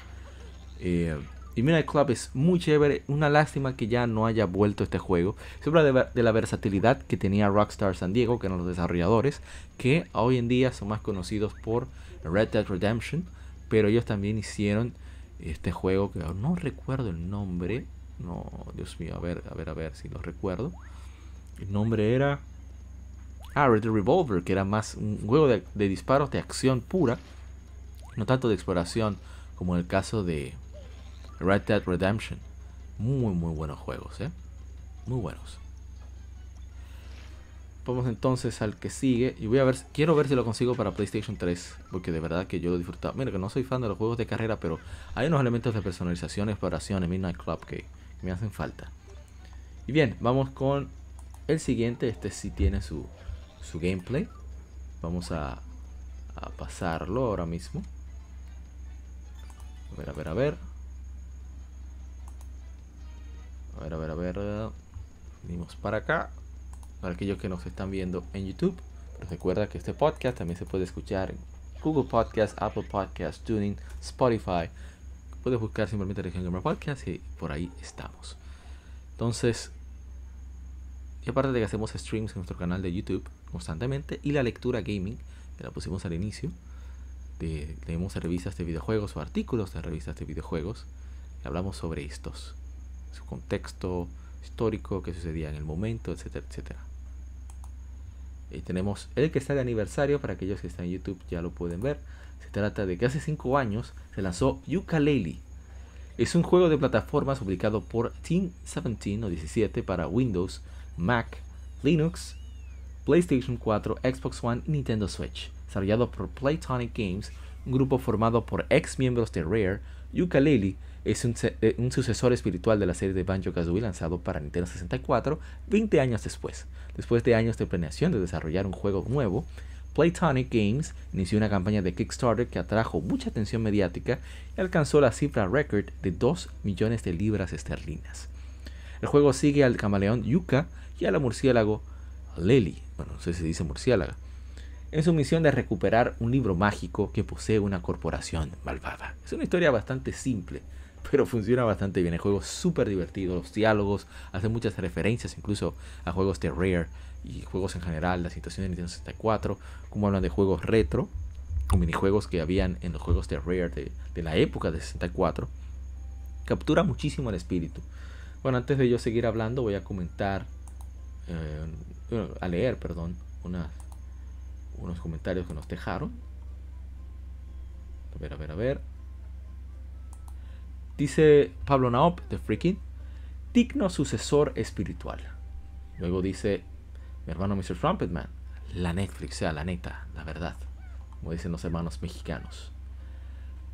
Eh, Y Midnight Club es muy chévere. Una lástima que ya no haya vuelto este juego. Se habla de, de, la versatilidad que tenía Rockstar San Diego, que eran los desarrolladores, que hoy en día son más conocidos por Red Dead Redemption. Pero ellos también hicieron este juego que no recuerdo el nombre. No, Dios mío, a ver, a ver, a ver si lo recuerdo. El nombre era. Ah, Red Revolver, que era más un juego de, de disparos de acción pura. No tanto de exploración como en el caso de Red Dead Redemption. Muy, muy buenos juegos, ¿eh? Muy buenos. Vamos entonces al que sigue. Y voy a ver, quiero ver si lo consigo para PlayStation 3. Porque de verdad que yo lo he disfrutado. Mira que no soy fan de los juegos de carrera, pero hay unos elementos de personalización, exploración en Midnight Club que me hacen falta. Y bien, vamos con el siguiente. Este sí tiene su, su gameplay. Vamos a, a pasarlo ahora mismo. A ver, a ver, a ver. A ver, a ver, a ver. Venimos para acá. Para aquellos que nos están viendo en YouTube. Recuerda que este podcast también se puede escuchar en Google Podcast, Apple Podcast, Tuning, Spotify. Puedes buscar simplemente Región Gamer Podcast y por ahí estamos. Entonces, y aparte de que hacemos streams en nuestro canal de YouTube constantemente y la lectura gaming, que la pusimos al inicio, de, leemos revistas de videojuegos o artículos de revistas de videojuegos, y hablamos sobre estos su contexto histórico, que sucedía en el momento, etcétera, etcétera. Y tenemos el que está de aniversario, para aquellos que están en YouTube ya lo pueden ver. Se trata de que hace 5 años se lanzó Yooka-Laylee. Es un juego de plataformas publicado por Team 17 o 17 para Windows, Mac, Linux, PlayStation 4, Xbox One y Nintendo Switch. Desarrollado por Playtonic Games, un grupo formado por ex miembros de Rare, Yooka-Laylee es un, eh, un, sucesor espiritual de la serie de Banjo Kazooie lanzado para Nintendo 64 20 años después. Después de años de planeación de desarrollar un juego nuevo, Playtonic Games inició una campaña de Kickstarter que atrajo mucha atención mediática y alcanzó la cifra récord de 2 millones de libras esterlinas. El juego sigue al camaleón Yuka y a la murciélago Lely, bueno, no sé si dice murciélaga, en su misión de recuperar un libro mágico que posee una corporación malvada. Es una historia bastante simple, pero funciona bastante bien. El juego es súper divertido, los diálogos, hace muchas referencias incluso a juegos de Rare y juegos en general, la situación de Nintendo 64, como hablan de juegos retro, o minijuegos que habían en los juegos de Rare de, de la época de 64. Captura muchísimo el espíritu. Bueno, antes de yo seguir hablando, voy a comentar, eh, a leer, perdón, unas, unos comentarios que nos dejaron. A ver, a ver, a ver. Dice Pablo Naop de Freaking, digno sucesor espiritual. Luego dice mi hermano Mr. Trumpetman, la Netflix, sea, la neta, la verdad, como dicen los hermanos mexicanos.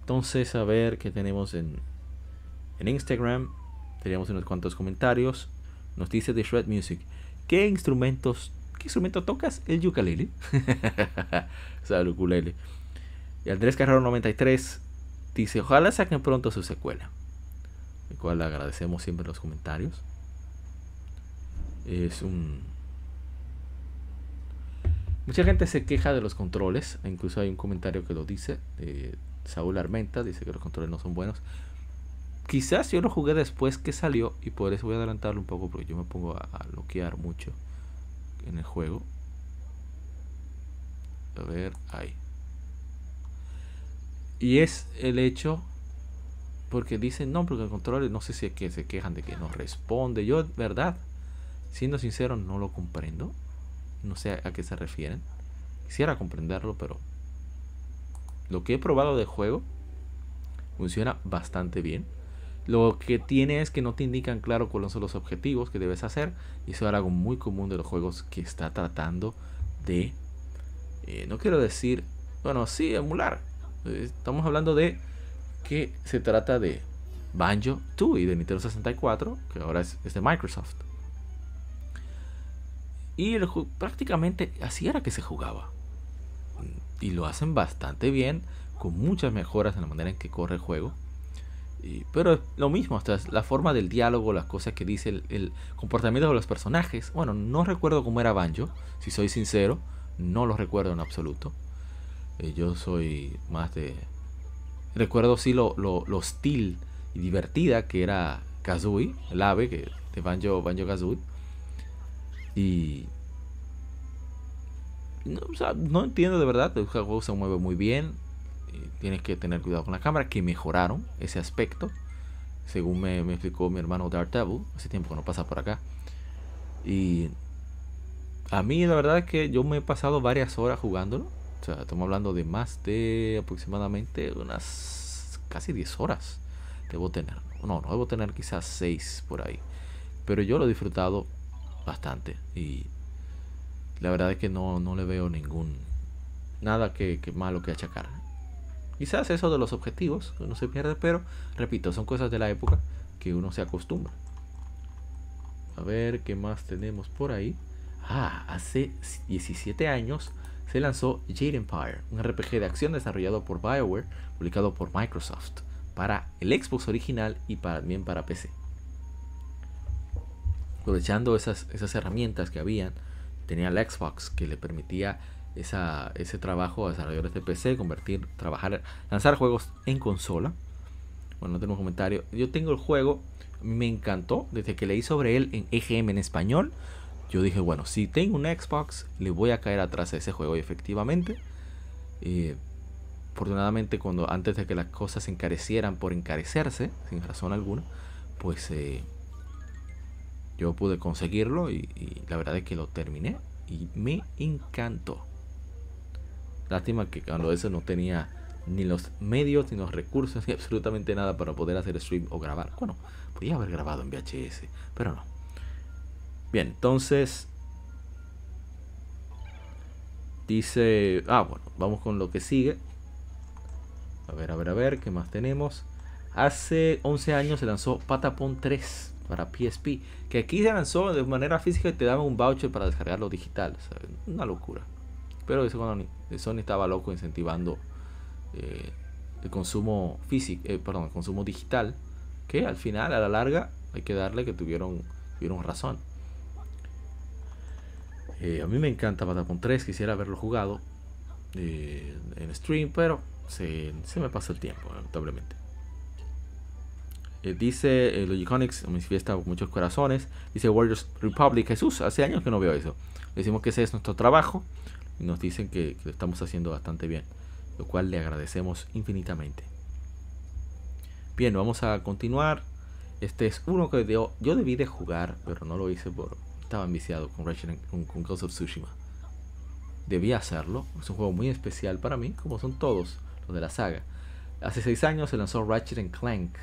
Entonces, a ver qué tenemos en, en Instagram. Teníamos unos cuantos comentarios. Nos dice The Shred Music, ¿qué instrumentos, qué instrumento tocas? El ukulele. (laughs) o sea, el ukulele. Y Andrés Carrero 93 dice, ojalá saquen pronto su secuela. El cual le agradecemos siempre los comentarios. Es un... Mucha gente se queja de los controles. Incluso hay un comentario que lo dice. De Saúl Armenta. Dice que los controles no son buenos. Quizás yo lo jugué después que salió. Y por eso voy a adelantarlo un poco. Porque yo me pongo a bloquear mucho en el juego. A ver, ahí. Y es el hecho, porque dicen, no, porque el control, no sé si es que se quejan de que no responde. Yo, verdad, siendo sincero, no lo comprendo. No sé a qué se refieren. Quisiera comprenderlo, pero lo que he probado de juego funciona bastante bien. Lo que tiene es que no te indican claro cuáles son los objetivos que debes hacer. Y eso es algo muy común de los juegos que está tratando de, eh, no quiero decir, bueno, sí, emular, Estamos hablando de que se trata de Banjo 2 y de Nintendo 64, que ahora es, es de Microsoft. Y prácticamente así era que se jugaba. Y lo hacen bastante bien, con muchas mejoras en la manera en que corre el juego. Pero lo mismo, hasta la forma del diálogo, las cosas que dice, el, el, comportamiento de los personajes. Bueno, no recuerdo cómo era Banjo, si soy sincero, no lo recuerdo en absoluto. Eh, yo soy más de... Recuerdo sí lo, lo, hostil y divertida que era Kazooie, el ave que, de Banjo, Banjo Kazooie. Y no, no entiendo de verdad, el juego se mueve muy bien. Tienes que tener cuidado con la cámara, que mejoraron ese aspecto. Según me, me explicó mi hermano Daredevil, hace tiempo que no pasa por acá. Y a mí la verdad es que yo me he pasado varias horas jugándolo. O sea, estamos hablando de más de aproximadamente unas casi 10 horas. Debo tener. No, no debo tener quizás 6 por ahí. Pero yo lo he disfrutado bastante. Y la verdad es que no, no le veo ningún. Nada que, que malo que achacar. Quizás eso de los objetivos, uno se pierde, pero repito, son cosas de la época que uno se acostumbra. A ver qué más tenemos por ahí. Ah, hace 17 años se lanzó Jade Empire, un RPG de acción desarrollado por BioWare, publicado por Microsoft, para el Xbox original y también para PC. Aprovechando esas, esas herramientas que habían, tenía el Xbox que le permitía ese trabajo a desarrolladores de PC, convertir, trabajar, lanzar juegos en consola. Bueno, no tengo comentario. Yo tengo el juego, me encantó, desde que leí sobre él en EGM en español. Yo dije, bueno, si tengo un Xbox, le voy a caer atrás de ese juego. Y efectivamente, eh, afortunadamente, cuando antes de que las cosas se encarecieran por encarecerse, sin razón alguna, pues eh, yo pude conseguirlo y la verdad es que lo terminé y me encantó. Lástima que cuando eso no tenía ni los medios, ni los recursos, (laughs) ni absolutamente nada para poder hacer stream o grabar. Bueno, podía haber grabado en VHS, pero no. Bien, entonces... Dice... Ah, bueno, vamos con lo que sigue. A ver, a ver, a ver, ¿qué más tenemos? Hace 11 años se lanzó Patapon 3 para PSP. Que aquí se lanzó de manera física y te daban un voucher para descargarlo digital. Una locura. Pero eso cuando Sony estaba loco incentivando eh, el consumo físico, eh, perdón, el consumo digital, que al final, a la larga, hay que darle que tuvieron, tuvieron razón. Eh, a mí me encanta Patapon 3, quisiera haberlo jugado en stream, pero se, me pasó el tiempo, lamentablemente. dice Logiconics, manifiesta muchos corazones. Dice Warriors Republic. Jesús, hace años que no veo eso. Decimos que ese es nuestro trabajo y nos dicen que, lo estamos haciendo bastante bien, lo cual le agradecemos infinitamente. Bien, vamos a continuar. Este es uno que yo debí de jugar, pero no lo hice por estaba enviciado con, con, con Ghost of Tsushima. Debía hacerlo, es un juego muy especial para mí, como son todos los de la saga. Hace 6 años se lanzó Ratchet Clank,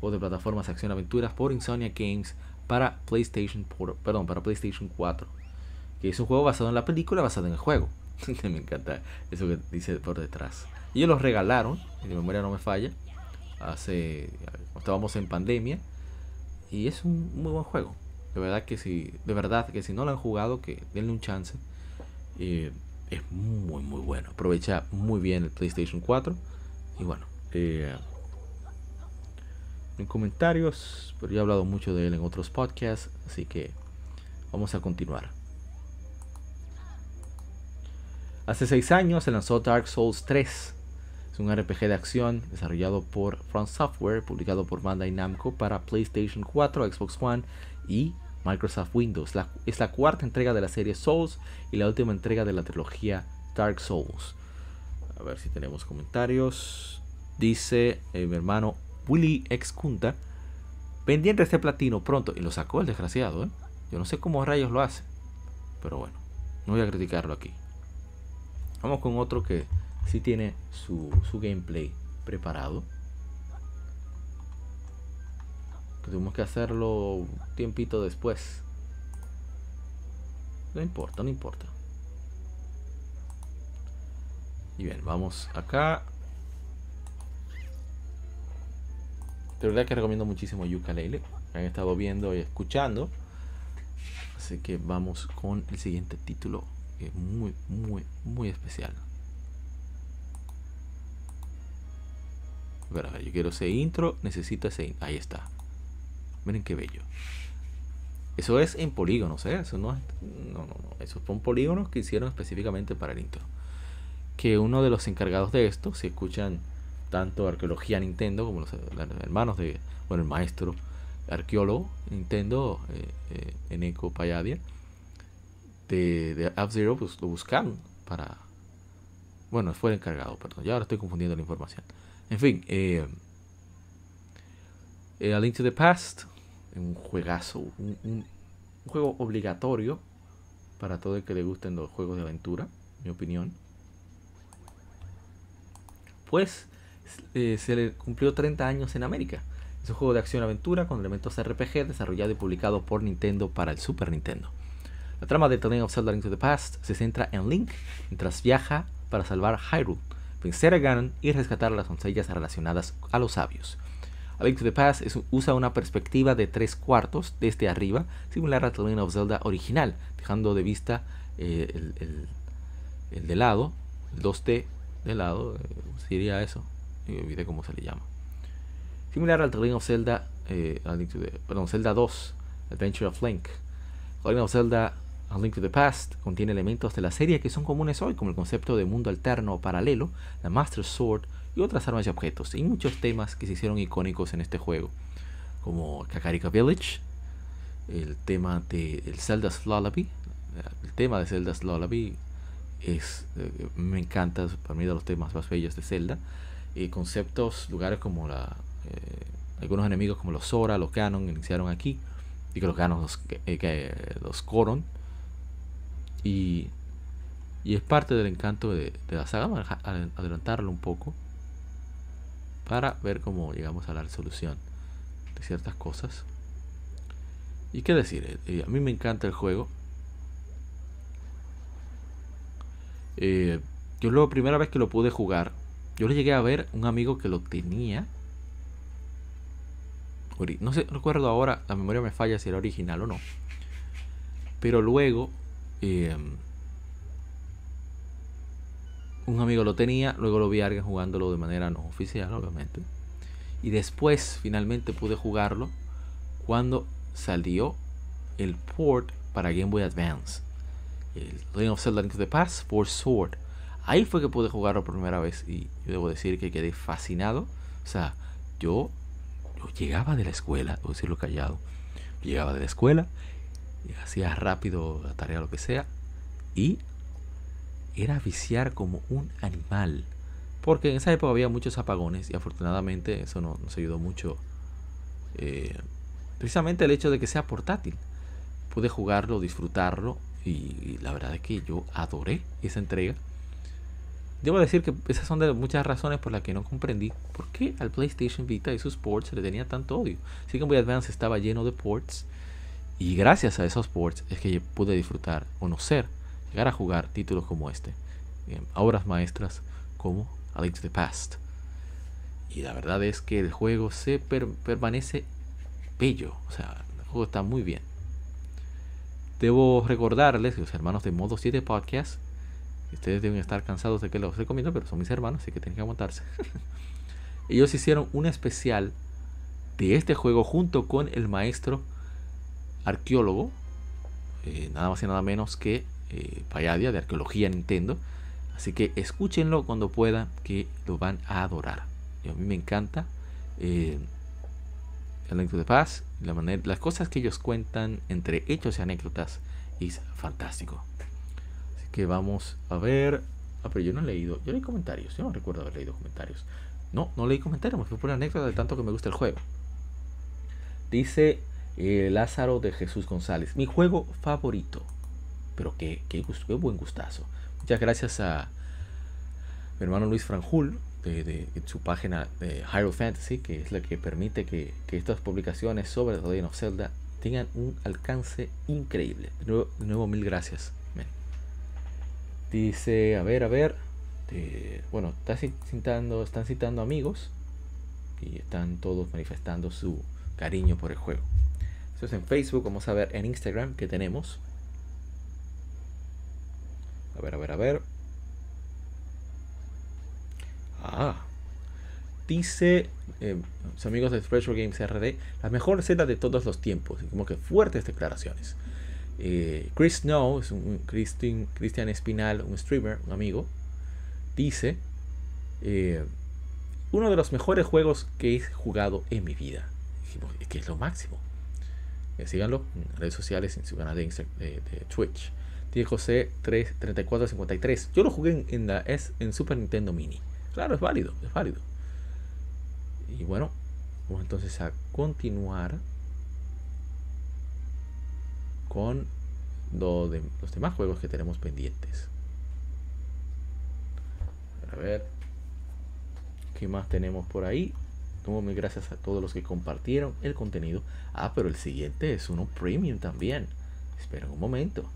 juego de plataformas acción aventuras por Insomnia Games para PlayStation, perdón, para PlayStation 4 que es un juego basado en la película, basado en el juego. (laughs) me encanta eso que dice por detrás. Ellos los regalaron, mi memoria no me falla, hace estábamos en pandemia y es un muy buen juego. De verdad que si, de verdad que si no lo han jugado, que denle un chance. Eh, es muy muy bueno. Aprovecha muy bien el PlayStation 4 y bueno. Eh, en comentarios, pero ya he hablado mucho de él en otros podcasts, así que vamos a continuar. Hace 6 años se lanzó Dark Souls 3. Es un RPG de acción desarrollado por Front Software, publicado por Bandai Namco para PlayStation 4, Xbox One y Microsoft Windows. es la cuarta entrega de la serie Souls y la última entrega de la trilogía Dark Souls. A ver si tenemos comentarios. Dice eh, mi hermano Willy X Kunta. Pendiente este platino pronto. Y lo sacó el desgraciado. ¿eh? Yo no sé cómo rayos lo hace. Pero bueno, no voy a criticarlo aquí. Vamos con otro que sí tiene su, gameplay preparado. Tenemos que hacerlo un tiempito después. No importa, no importa. Y bien, vamos acá. De verdad que recomiendo muchísimo Yuka Leile. Han estado viendo y escuchando. Así que vamos con el siguiente título es muy, muy, muy especial. yo quiero ese intro, necesito ese intro. Ahí está. Miren qué bello. Eso es en polígonos, ¿eh? Eso no es. No, no, no. Esos son polígonos que hicieron específicamente para el intro. Que uno de los encargados de esto, si escuchan tanto arqueología Nintendo como los, hermanos de, bueno, el maestro arqueólogo Nintendo, eh, eh, Eneko Payadia, de, de F-Zero, pues lo buscaron para. Bueno, fue el encargado, perdón, ya ahora estoy confundiendo la información. En fin, eh, eh, A Link to the Past, un juegazo, un, juego obligatorio para todo el que le gusten los juegos de aventura, mi opinión. Pues eh, se le cumplió 30 años en América. Es un juego de acción-aventura con elementos RPG desarrollado y publicado por Nintendo para el Super Nintendo. La trama de The Legend of Zelda to the Past se centra en Link mientras viaja para salvar Hyrule, vencer a Ganon y rescatar las doncellas relacionadas a los sabios. A Link to the Past es, usa una perspectiva de tres cuartos desde arriba, similar a The Legend of Zelda original, dejando de vista eh, el, el, el, de lado, el 2D de lado, eh, sería eso, me olvidé cómo se le llama. Similar al The Legend of Zelda, eh, the, perdón, Zelda 2, Adventure of Link. The Legend of Zelda A Link to the Past contiene elementos de la serie que son comunes hoy, como el concepto de mundo alterno o paralelo, la Master Sword y otras armas y objetos, y muchos temas que se hicieron icónicos en este juego, como Kakarika Village, el tema de el Zelda's Lullaby, el tema de Zelda's Lullaby es, eh, me encanta, para mí de los temas más bellos de Zelda, y conceptos, lugares como la, eh, algunos enemigos como los Sora, los Ganon iniciaron aquí, y que los Ganon los, eh, los Coron, y, y, es parte del encanto de la saga, adelantarlo un poco para ver cómo llegamos a la resolución de ciertas cosas. Y qué decir, eh, a mí me encanta el juego. Eh, yo la primera vez que lo pude jugar, yo le llegué a ver un amigo que lo tenía. No sé, recuerdo ahora, la memoria me falla si era original o no. Pero luego eh, un amigo lo tenía, luego lo vi a alguien jugándolo de manera no oficial, obviamente. Y después finalmente pude jugarlo cuando salió el port para Game Boy Advance. El Legend of Zelda Link to the Past for Sword. Ahí fue que pude jugarlo por primera vez y yo debo decir que quedé fascinado. O sea, yo, llegaba de la escuela, debo decirlo callado. Llegaba de la escuela, y hacía rápido la tarea, lo que sea, y era viciar como un animal. Porque en esa época había muchos apagones y afortunadamente eso no, nos ayudó mucho. Eh, precisamente el hecho de que sea portátil. Pude jugarlo, disfrutarlo y, la verdad es que yo adoré esa entrega. Debo decir que esas son de muchas razones por las que no comprendí por qué al PlayStation Vita y sus ports le tenía tanto odio. Sí Boy Advance estaba lleno de ports y gracias a esos ports es que pude disfrutar, conocer a jugar títulos como este, obras maestras como A Link to the Past. Y la verdad es que el juego se per permanece bello, o sea, el juego está muy bien. Debo recordarles que los hermanos de Modo 7 Podcast, ustedes deben estar cansados de que los recomiendo, pero son mis hermanos, así que tienen que aguantarse. (laughs) Ellos hicieron un especial de este juego junto con el maestro arqueólogo, eh, nada más y nada menos que eh, de Arqueología Nintendo. Así que escúchenlo cuando puedan, que lo van a adorar. Y a mí me encanta eh, el Link the Past, la manera, las cosas que ellos cuentan entre hechos y anécdotas es fantástico. Así que vamos a ver. Ah, pero yo no he leído, yo leí comentarios, yo no recuerdo haber leído comentarios. No, no leí comentarios, me fue por anécdota de tanto que me gusta el juego. Dice eh, Lázaro de Jesús González, mi juego favorito. Pero qué, qué, qué buen gustazo. Muchas gracias a mi hermano Luis Franjul de, su página de Hyrule Fantasy, que es la que permite que, que estas publicaciones sobre The Legend of Zelda tengan un alcance increíble. De nuevo, mil gracias. Dice, a ver, a ver. Bueno, está citando, están citando amigos y están todos manifestando su cariño por el juego. Eso es en Facebook, vamos a ver en Instagram que tenemos a ver, a ver, a ver. Ah. Dice, eh, amigos de Retro Games RD, la mejor Z de todos los tiempos. Como que fuertes declaraciones. Eh, Chris Snow, es un Christian, Cristian Espinal, un streamer, un amigo, dice, eh, uno de los mejores juegos que he jugado en mi vida. Es que es lo máximo. Eh, síganlo en redes sociales, en su canal de, Twitch. Tiene José 3453. Yo lo jugué en, la, en Super Nintendo Mini. Claro, es válido, es válido. Y bueno, vamos entonces a continuar con lo de, los demás juegos que tenemos pendientes. A ver, ¿qué más tenemos por ahí? Muy gracias a todos los que compartieron el contenido. Ah, pero el siguiente es uno premium también. Esperen un momento.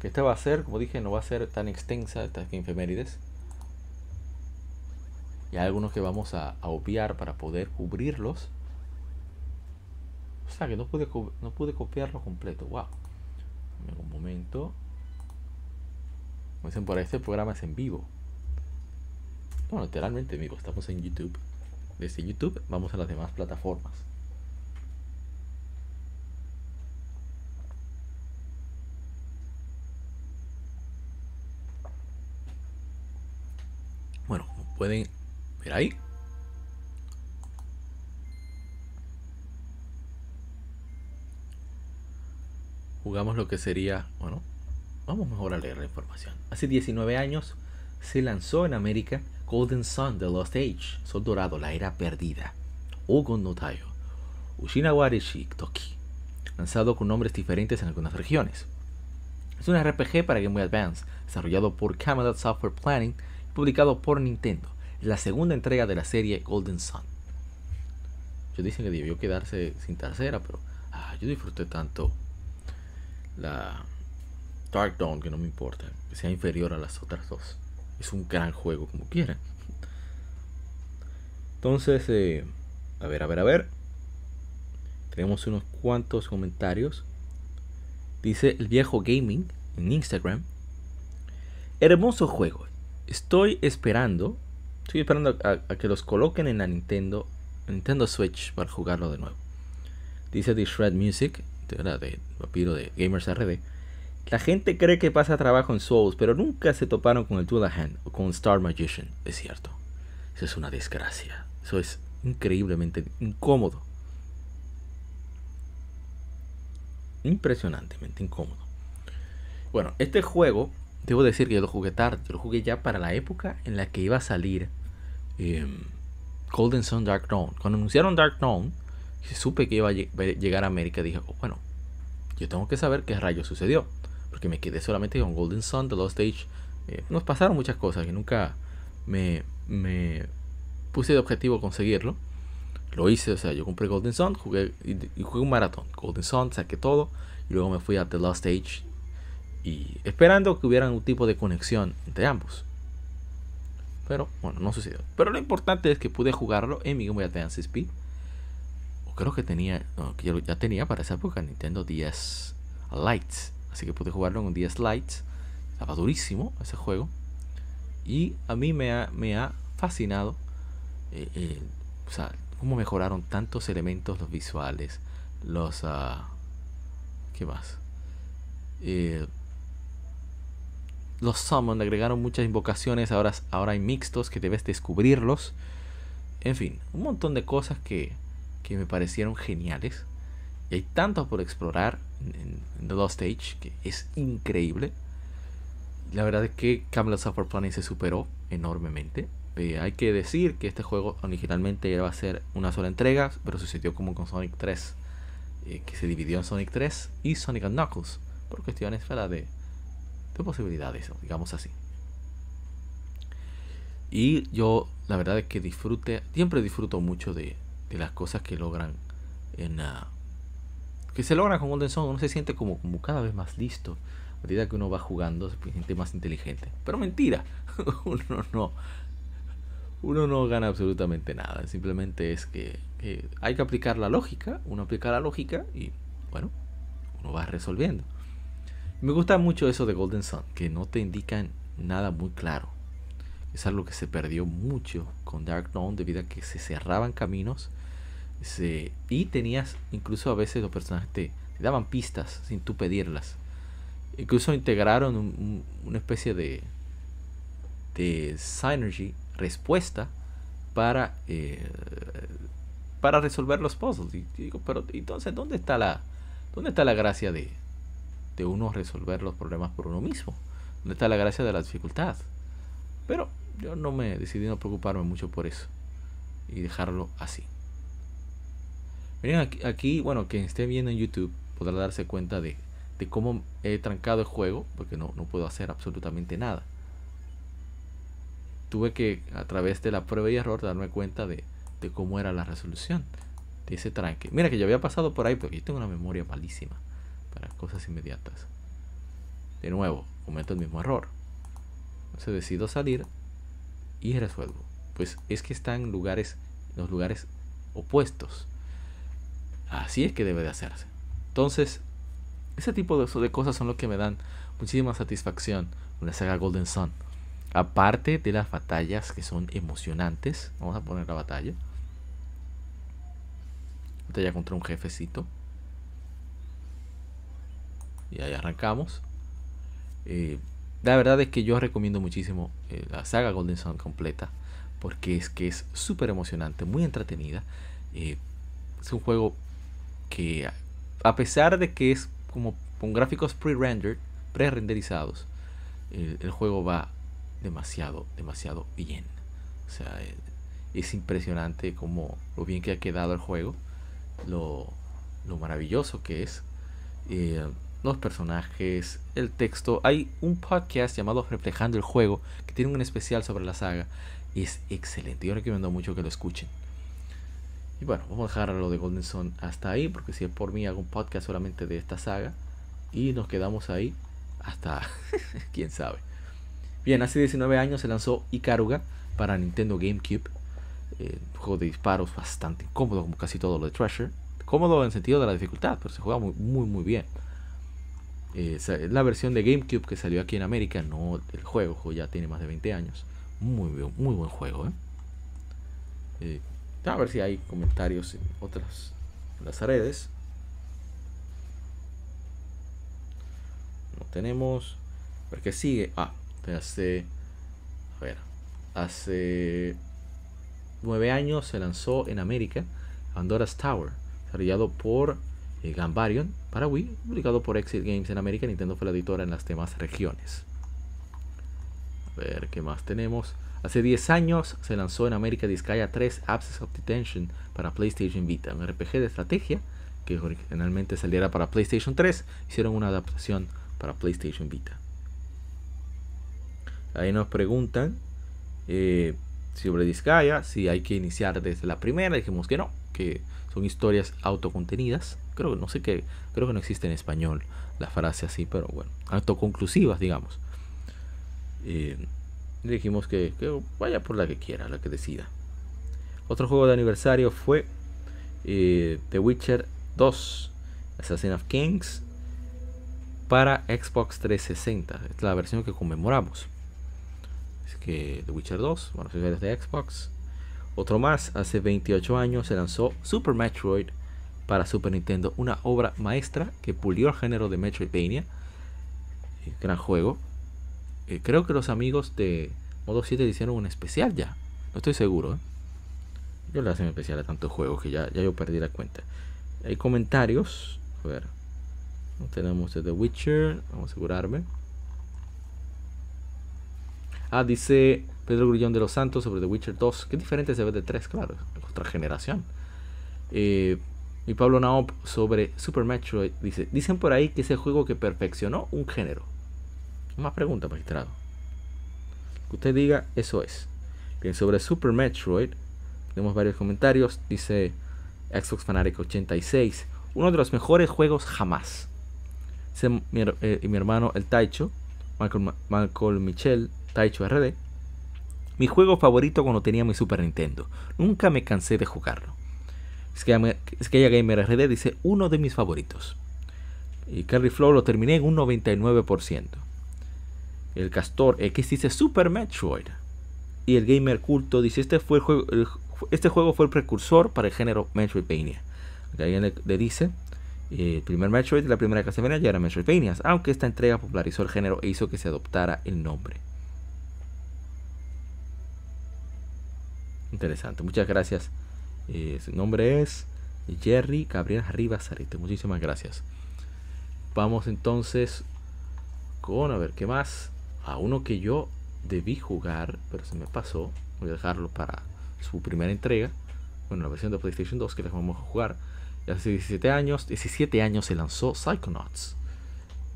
Que esta va a ser, como dije, no va a ser tan extensa esta efemérides. Y hay algunos que vamos a, a obviar para poder cubrirlos. O sea que no pude, no pude copiarlo completo. Wow. Un momento. Como dicen por ahí, este programa es en vivo. No, literalmente en. Estamos en YouTube. Desde YouTube vamos a las demás plataformas. Bueno, pueden ver ahí, jugamos lo que sería, bueno, vamos mejor a leer la información. Hace 19 años se lanzó en América Golden Sun The Lost Age, Sol Dorado, la era perdida, Ogon no Tayo, Ushinawari Toki, lanzado con nombres diferentes en algunas regiones. Es un RPG para Game Boy Advance, desarrollado por Camelot Software Planning publicado por Nintendo. La segunda entrega de la serie Golden Sun. Yo dicen que debió quedarse sin tercera, pero ah, yo disfruté tanto la Dark Dawn, que no me importa, que sea inferior a las otras dos. Es un gran juego, como quieran. Entonces, eh, a ver, a ver, a ver. Tenemos unos cuantos comentarios. Dice el viejo gaming en Instagram. Hermoso juego. Estoy esperando. Estoy esperando a, que los coloquen en la Nintendo, Nintendo Switch para jugarlo de nuevo. Dice The Shred Music de Papiro de Gamers RD, la gente cree que pasa trabajo en Souls, pero nunca se toparon con el Dullahan o con Star Magician. Es cierto. Eso es una desgracia. Eso es increíblemente incómodo. Impresionantemente incómodo. Bueno, este juego, debo decir que yo lo jugué tarde. Lo jugué ya para la época en la que iba a salir em, Golden Sun Dark Dawn. Cuando anunciaron Dark Dawn, supe que iba a llegar a América, dije, oh, bueno, yo tengo que saber qué rayo sucedió. Porque me quedé solamente con Golden Sun, The Lost Age. Eh, nos pasaron muchas cosas que nunca me, me puse de objetivo conseguirlo. Lo hice, o sea, yo compré Golden Sun, jugué y, jugué un maratón. Golden Sun, saqué todo. Y luego me fui a The Lost Age. Esperando que hubiera un tipo de conexión entre ambos. Pero bueno, no sucedió. Pero lo importante es que pude jugarlo en mi Game Boy Advance SP creo que tenía, que ya tenía para esa época Nintendo 10 Lights. Así que pude jugarlo en un 10 Lights. Estaba durísimo ese juego. Y a mí me ha, me ha fascinado eh, o sea, cómo mejoraron tantos elementos, los visuales, los... Uh, ¿Qué más? Eh, los summon, agregaron muchas invocaciones, ahora, ahora hay mixtos que debes descubrirlos. En fin, un montón de cosas que, que me parecieron geniales. Y hay tanto por explorar en, The Lost Stage que es increíble. La verdad es que Camelot Software Planning se superó enormemente. Eh, hay que decir que este juego originalmente iba a ser una sola entrega, pero sucedió como con Sonic 3, eh, que se dividió en Sonic 3 y Sonic Knuckles, por cuestiones de, de posibilidades, digamos así. Y yo, la verdad es que disfrute, siempre disfruto mucho de, de las cosas que logran en que se logran con Golden Sun. Uno se siente como, como cada vez más listo a medida que uno va jugando se siente más inteligente. Pero mentira (laughs) uno no uno no gana absolutamente nada. Simplemente es que, hay que aplicar la lógica uno aplica la lógica y bueno uno va resolviendo me gusta mucho eso de Golden Sun que no te indican nada muy claro es algo que se perdió mucho con Dark Dawn debido a que se cerraban caminos y tenías, incluso a veces los personajes te, daban pistas sin tú pedirlas. Incluso integraron una especie de, de Synergy respuesta para, eh, para resolver los puzzles. Y, digo, pero entonces, ¿dónde está la, dónde está la gracia de, de uno resolver los problemas por uno mismo? ¿Dónde está la gracia de la dificultad? Pero yo no me decidí no preocuparme mucho por eso y dejarlo así. Miren aquí, bueno, quien esté viendo en YouTube podrá darse cuenta de, de cómo he trancado el juego, porque no, no puedo hacer absolutamente nada. Tuve que, a través de la prueba y error, darme cuenta de, de cómo era la resolución de ese tranque. Mira que yo había pasado por ahí, pero yo tengo una memoria malísima cosas inmediatas. De nuevo, cometo el mismo error. Entonces decido salir y resuelvo. Pues es que están en lugares, los lugares opuestos. Así es que debe de hacerse. Entonces, ese tipo de, cosas son lo que me dan muchísima satisfacción con la saga Golden Sun. Aparte de las batallas que son emocionantes. Vamos a poner la batalla. Batalla contra un jefecito. Y ahí arrancamos. Eh, la verdad es que yo recomiendo muchísimo eh, la saga Golden Sun completa. Porque es que es súper emocionante, muy entretenida. Eh, es un juego que a pesar de que es como con gráficos pre-rendered, pre-renderizados, el, juego va demasiado, demasiado bien. O sea, es impresionante como lo bien que ha quedado el juego, lo, lo maravilloso que es los personajes, el texto. Hay un podcast llamado Reflejando el Juego que tiene un especial sobre la saga y es excelente. Yo recomiendo mucho que lo escuchen. Y bueno, vamos a dejar lo de Golden Sun hasta ahí, porque si es por mí hago un podcast solamente de esta saga y nos quedamos ahí hasta (laughs) quién sabe. Bien, hace 19 años se lanzó Ikaruga para Nintendo GameCube. Eh, un juego de disparos bastante cómodo, como casi todo lo de Treasure. Cómodo en sentido de la dificultad, pero se juega muy, muy, muy bien. Eh, la versión de GameCube que salió aquí en América, no el juego, ya tiene más de 20 años. Muy, muy buen juego. ¿eh? Eh, a ver si hay comentarios en otras las redes. No tenemos. Porque sigue. Ah, hace. A ver. Hace. 9 años se lanzó en América Pandora's Tower. Desarrollado por eh, Gambarion para Wii, publicado por Exit Games en América. Nintendo fue la editora en las demás regiones. A ver qué más tenemos. Hace 10 años se lanzó en América Disgaea 3 Absence of Detention para PlayStation Vita, un RPG de estrategia que originalmente saliera para PlayStation 3. Hicieron una adaptación para PlayStation Vita. Ahí nos preguntan eh, sobre Disgaea si hay que iniciar desde la primera. Dijimos que no, que son historias autocontenidas Creo no sé qué, creo que no existe en español la frase así, pero bueno, autoconclusivas, digamos. Eh, dijimos que, vaya por la que quiera, la que decida. Otro juego de aniversario fue eh, The Witcher 2, Assassin of Kings, para Xbox 360. Es la versión que conmemoramos. Es que The Witcher 2, bueno, si de Xbox. Otro más, hace 28 años se lanzó Super Metroid para Super Nintendo, una obra maestra que pulió el género de Metroidvania. Eh, gran juego. Eh, creo que los amigos de Modo 7 hicieron un especial ya. No estoy seguro. ¿eh? Yo le hacen especial a tantos juegos que ya, ya yo perdí la cuenta. Hay comentarios. A ver. No tenemos de The Witcher. Vamos a asegurarme. Ah, dice Pedro Grullón de los Santos sobre The Witcher 2. Qué diferente se ve de 3, claro. Otra generación. Eh, y Pablo Naop sobre Super Metroid dice, dicen por ahí que es el juego que perfeccionó un género. Más pregunta, magistrado. Que usted diga, eso es. Bien, sobre Super Metroid, tenemos varios comentarios. Dice Xbox Fanatic 86, uno de los mejores juegos jamás. Dice mi, eh, mi hermano el Taicho, Michael, Michael Michel, Taicho RD. Mi juego favorito cuando tenía mi Super Nintendo. Nunca me cansé de jugarlo. Ella Gamer RD dice uno de mis favoritos. Y Carry Flow lo terminé en un 99%. El Castor X dice Super Metroid. Y el Gamer Culto dice este, fue juego, este juego fue el precursor para el género Metroidvania. Alguien le, dice el primer Metroid y la primera Castlevania ya eran Metroidvanias, aunque esta entrega popularizó el género e hizo que se adoptara el nombre. interesante. Muchas gracias. Eh, su nombre es Jerry Gabriel Rivas. Muchísimas gracias. Vamos entonces con, a ver, ¿qué más? A uno que yo debí jugar, pero se me pasó. Voy a dejarlo para su primera entrega. Bueno, la versión de PlayStation 2 que les vamos a jugar. Y hace 17 años, 17 años se lanzó Psychonauts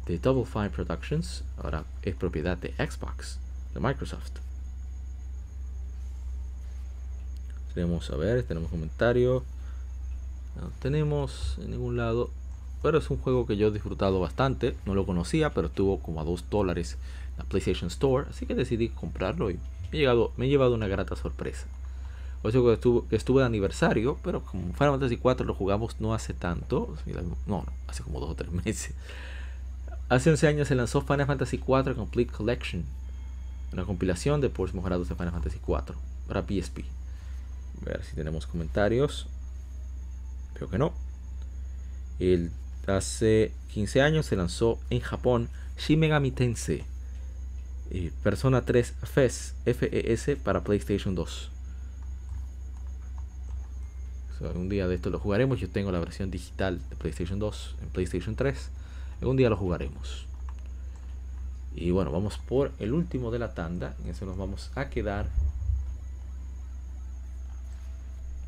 de Double Fine Productions. Ahora es propiedad de Xbox, de Microsoft. Tenemos, a ver, tenemos comentario. No tenemos en ningún lado. Pero es un juego que yo he disfrutado bastante. No lo conocía, pero estuvo como a 2 dólares en la PlayStation Store. Así que decidí comprarlo y me he, llegado, me he llevado una grata sorpresa. O sea que estuvo, que estuvo de aniversario, pero como Final Fantasy 4 lo jugamos no hace tanto. No, hace como 2 o 3 (laughs) meses. Hace 11 años se lanzó Final Fantasy 4 Complete Collection. Una compilación de ports mejorados de Final Fantasy 4 para PSP. A ver si tenemos comentarios. Creo que no. El, hace 15 años se lanzó en Japón Shin Megami Tensei eh, Persona 3 FES, FES para PlayStation 2. un día de esto lo jugaremos. Yo tengo la versión digital de PlayStation 2 en PlayStation 3. Algún día lo jugaremos. Y bueno, vamos por el último de la tanda. En eso nos vamos a quedar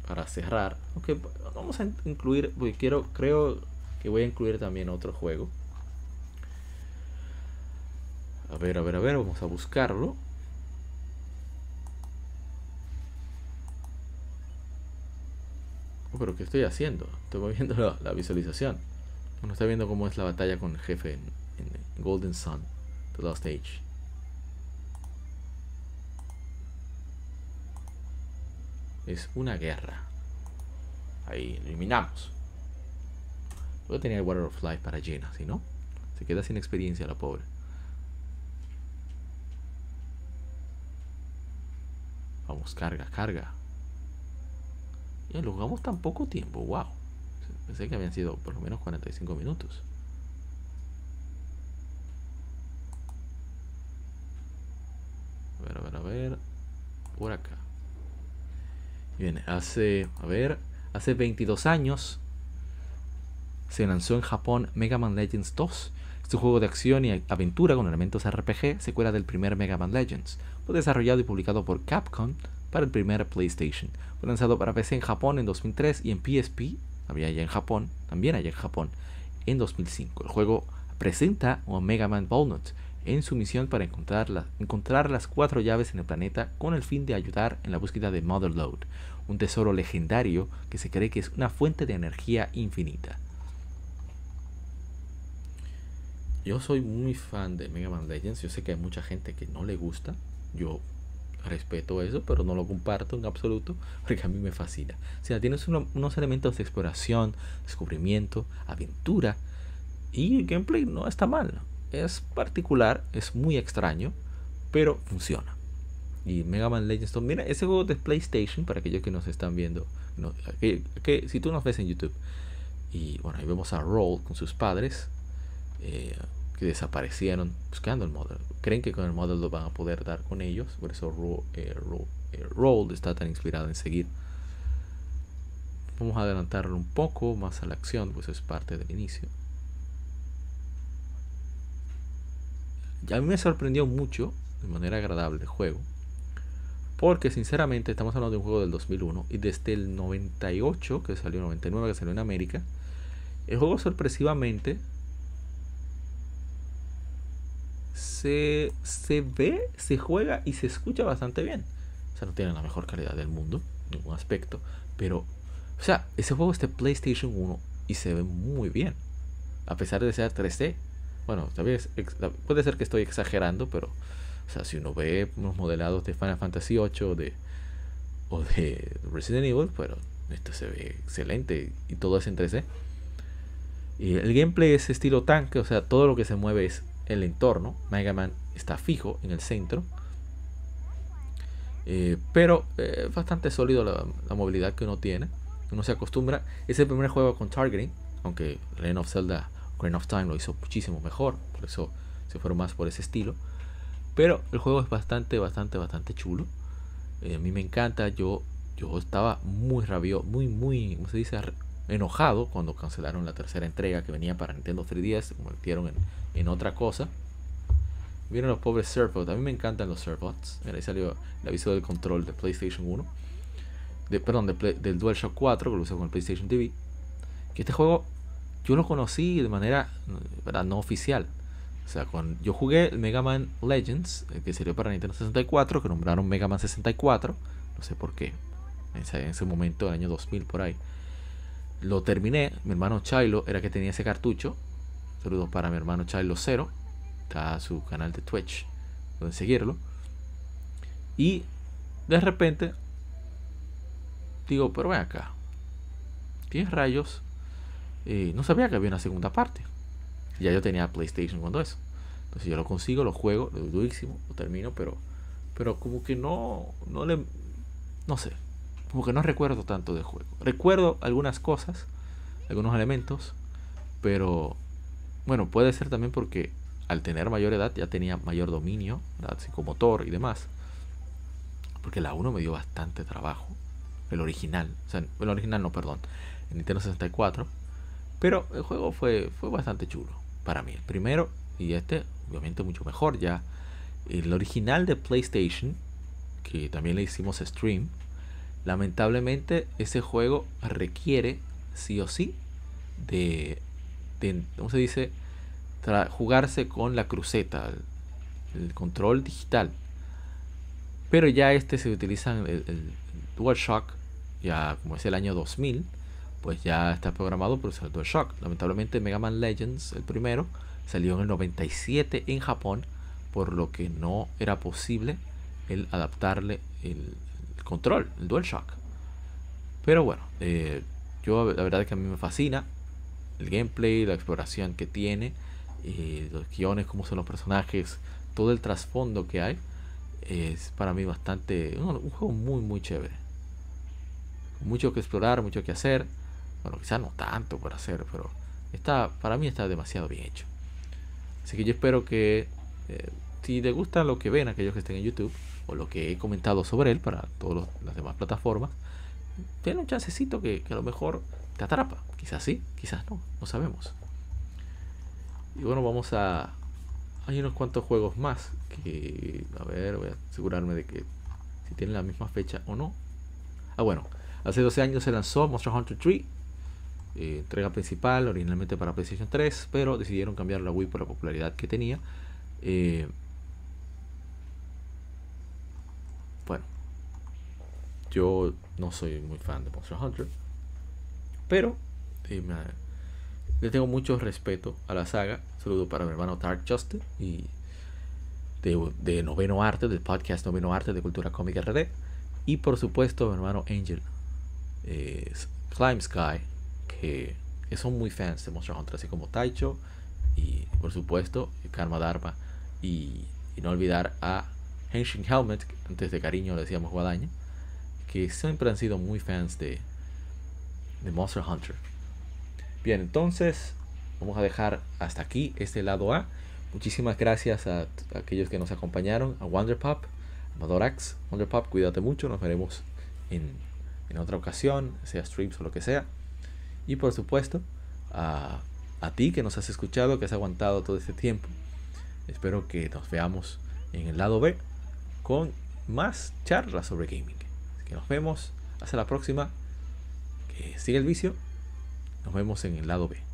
para cerrar. Aunque vamos a incluir, porque quiero, creo que voy a incluir también otro juego. A ver, a ver, a ver, vamos a buscarlo. Oh, pero ¿qué estoy haciendo? Estoy moviendo (laughs) la, visualización. Uno está viendo cómo es la batalla con el jefe en, en Golden Sun, The Lost Age. Es una guerra. Ahí eliminamos. Luego tenía el Water of Life para llena, si no, se queda sin experiencia la pobre. Vamos, carga, carga. Y lo jugamos tan poco tiempo, wow. Pensé que habían sido por lo menos 45 minutos. A ver, a ver, a ver. Por acá. Bien, hace, a ver, hace 22 años se lanzó en Japón Mega Man Legends 2. Este juego de acción y aventura con elementos RPG, secuela del primer Mega Man Legends. Fue desarrollado y publicado por Capcom para el primer PlayStation. Fue lanzado para PC en Japón en 2003 y en PSP había allá en Japón, también allá en Japón, en 2005. El juego presenta a Mega Man Walnut en su misión para encontrar, encontrar las cuatro llaves en el planeta con el fin de ayudar en la búsqueda de Mother Load, un tesoro legendario que se cree que es una fuente de energía infinita. Yo soy muy fan de Mega Man Legends, yo sé que hay mucha gente que no le gusta, yo respeto eso, pero no lo comparto en absoluto porque a mí me fascina. O sea, tienes unos elementos de exploración, descubrimiento, aventura y el gameplay no está mal. Es particular, es muy extraño, pero funciona. Y Mega Man Legends mira, ese juego de PlayStation, para aquellos que nos están viendo, que, si tú nos ves en YouTube, y bueno, ahí vemos a Roll con sus padres, eh, que desaparecieron buscando el modelo. Creen que con el modelo lo van a poder dar con ellos, por eso eh, Roll eh, está tan inspirado en seguir. Vamos a adelantarlo un poco más a la acción, pues es parte del inicio. A mí me sorprendió mucho, de manera agradable, el juego. Porque sinceramente estamos hablando de un juego del 2001 y desde el 98, que salió, 99, que salió en América, el juego sorpresivamente se, se ve, se juega y se escucha bastante bien. O sea, no tiene la mejor calidad del mundo, ningún aspecto. Pero, o sea, ese juego es de PlayStation 1 y se ve muy bien. A pesar de ser 3D. Bueno, puede ser que estoy exagerando, pero, o sea, si uno ve unos modelados de Final Fantasy 8 de, o de Resident Evil, pero esto se ve excelente y todo es en 3D. Y el gameplay es estilo tanque, o sea, todo lo que se mueve es el entorno. Mega Man está fijo en el centro. Eh, pero es bastante sólido la, movilidad que uno tiene. Uno se acostumbra. Es el primer juego con targeting. Aunque Legend of Zelda Green of Time lo hizo muchísimo mejor. Por eso se fueron más por ese estilo. Pero el juego es bastante, bastante, bastante chulo. Eh, a mí me encanta. Yo yo estaba muy rabioso, muy, muy, ¿cómo se dice? Enojado cuando cancelaron la tercera entrega que venía para Nintendo 3DS, se convirtieron en, en otra cosa. Vieron los pobres Surfbots, a mí me encantan los Surfbots. Mira, ahí salió el aviso del control de PlayStation 1. De, perdón, de del DualShock 4, que lo usé con el PlayStation TV. Que este juego yo lo conocí de manera ¿verdad? no oficial. O sea, con, yo jugué el Mega Man Legends, que salió para Nintendo 64, que nombraron Mega Man 64. No sé por qué. En ese, momento, el año 2000, por ahí. Lo terminé. Mi hermano Chilo era que tenía ese cartucho. Saludos para mi hermano Chilo 0. Está su canal de Twitch. Pueden seguirlo. Y de repente digo, pero ven acá. ¿Tienes rayos? Eh, no sabía que había una segunda parte. Ya yo tenía PlayStation cuando eso. Entonces yo lo consigo, lo juego, lo durísimo, lo termino, pero, pero como que no, no le, no sé, como que no recuerdo tanto del juego. Recuerdo algunas cosas, algunos elementos, pero bueno, puede ser también porque al tener mayor edad ya tenía mayor dominio, psicomotor y demás. Porque la 1 me dio bastante trabajo. El original, o sea, el original no, perdón, el Nintendo 64. Pero el juego fue, fue bastante chulo para mí. El primero y este, obviamente, mucho mejor ya. El original de PlayStation, que también le hicimos stream, lamentablemente ese juego requiere, sí o sí, de, ¿cómo se dice? jugarse con la cruceta, el, control digital. Pero ya este se utiliza el, el DualShock, ya como es el año 2000 pues ya está programado por usar DualShock. Lamentablemente Mega Man Legends, el primero, salió en el 97 en Japón, por lo que no era posible el adaptarle el, control, el DualShock. Pero bueno, eh, yo la verdad es que a mí me fascina el gameplay, la exploración que tiene, eh, los guiones, cómo son los personajes, todo el trasfondo que hay. Es para mí bastante, un juego muy muy chévere. Mucho que explorar, mucho que hacer. Bueno, quizás no tanto por hacer, pero está, para mí está demasiado bien hecho. Así que yo espero que eh, si les gusta lo que ven aquellos que estén en YouTube o lo que he comentado sobre él para todas las demás plataformas, den un chancecito que, a lo mejor te atrapa. Quizás sí, quizás no, no sabemos. Y bueno, vamos a... Hay unos cuantos juegos más que... A ver, voy a asegurarme de que si tienen la misma fecha o no. Ah, bueno. Hace 12 años se lanzó Monster Hunter 3 eh, entrega principal originalmente para PlayStation 3, pero decidieron cambiar la Wii por la popularidad que tenía. Eh, bueno, yo no soy muy fan de Monster Hunter, pero eh, le tengo mucho respeto a la saga. Saludo para mi hermano Dark Justice y de, Noveno Arte, del podcast Noveno Arte de Cultura Cómica RD. Y por supuesto, mi hermano Angel, Climb Sky, que, son muy fans de Monster Hunter, así como Taicho y por supuesto Karma Dharma y, no olvidar a Henshin Helmet, antes de cariño le decíamos Guadaña, que siempre han sido muy fans de, de Monster Hunter. Bien, entonces vamos a dejar hasta aquí este lado A. Muchísimas gracias a, aquellos que nos acompañaron, a Wonderpop, a Madorax. Wonderpop, cuídate mucho, nos veremos en, en otra ocasión, sea streams o lo que sea. Y por supuesto, a, a ti que nos has escuchado, que has aguantado todo este tiempo. Espero que nos veamos en el lado B con más charlas sobre gaming. Así que nos vemos. Hasta la próxima. Que siga el vicio. Nos vemos en el lado B.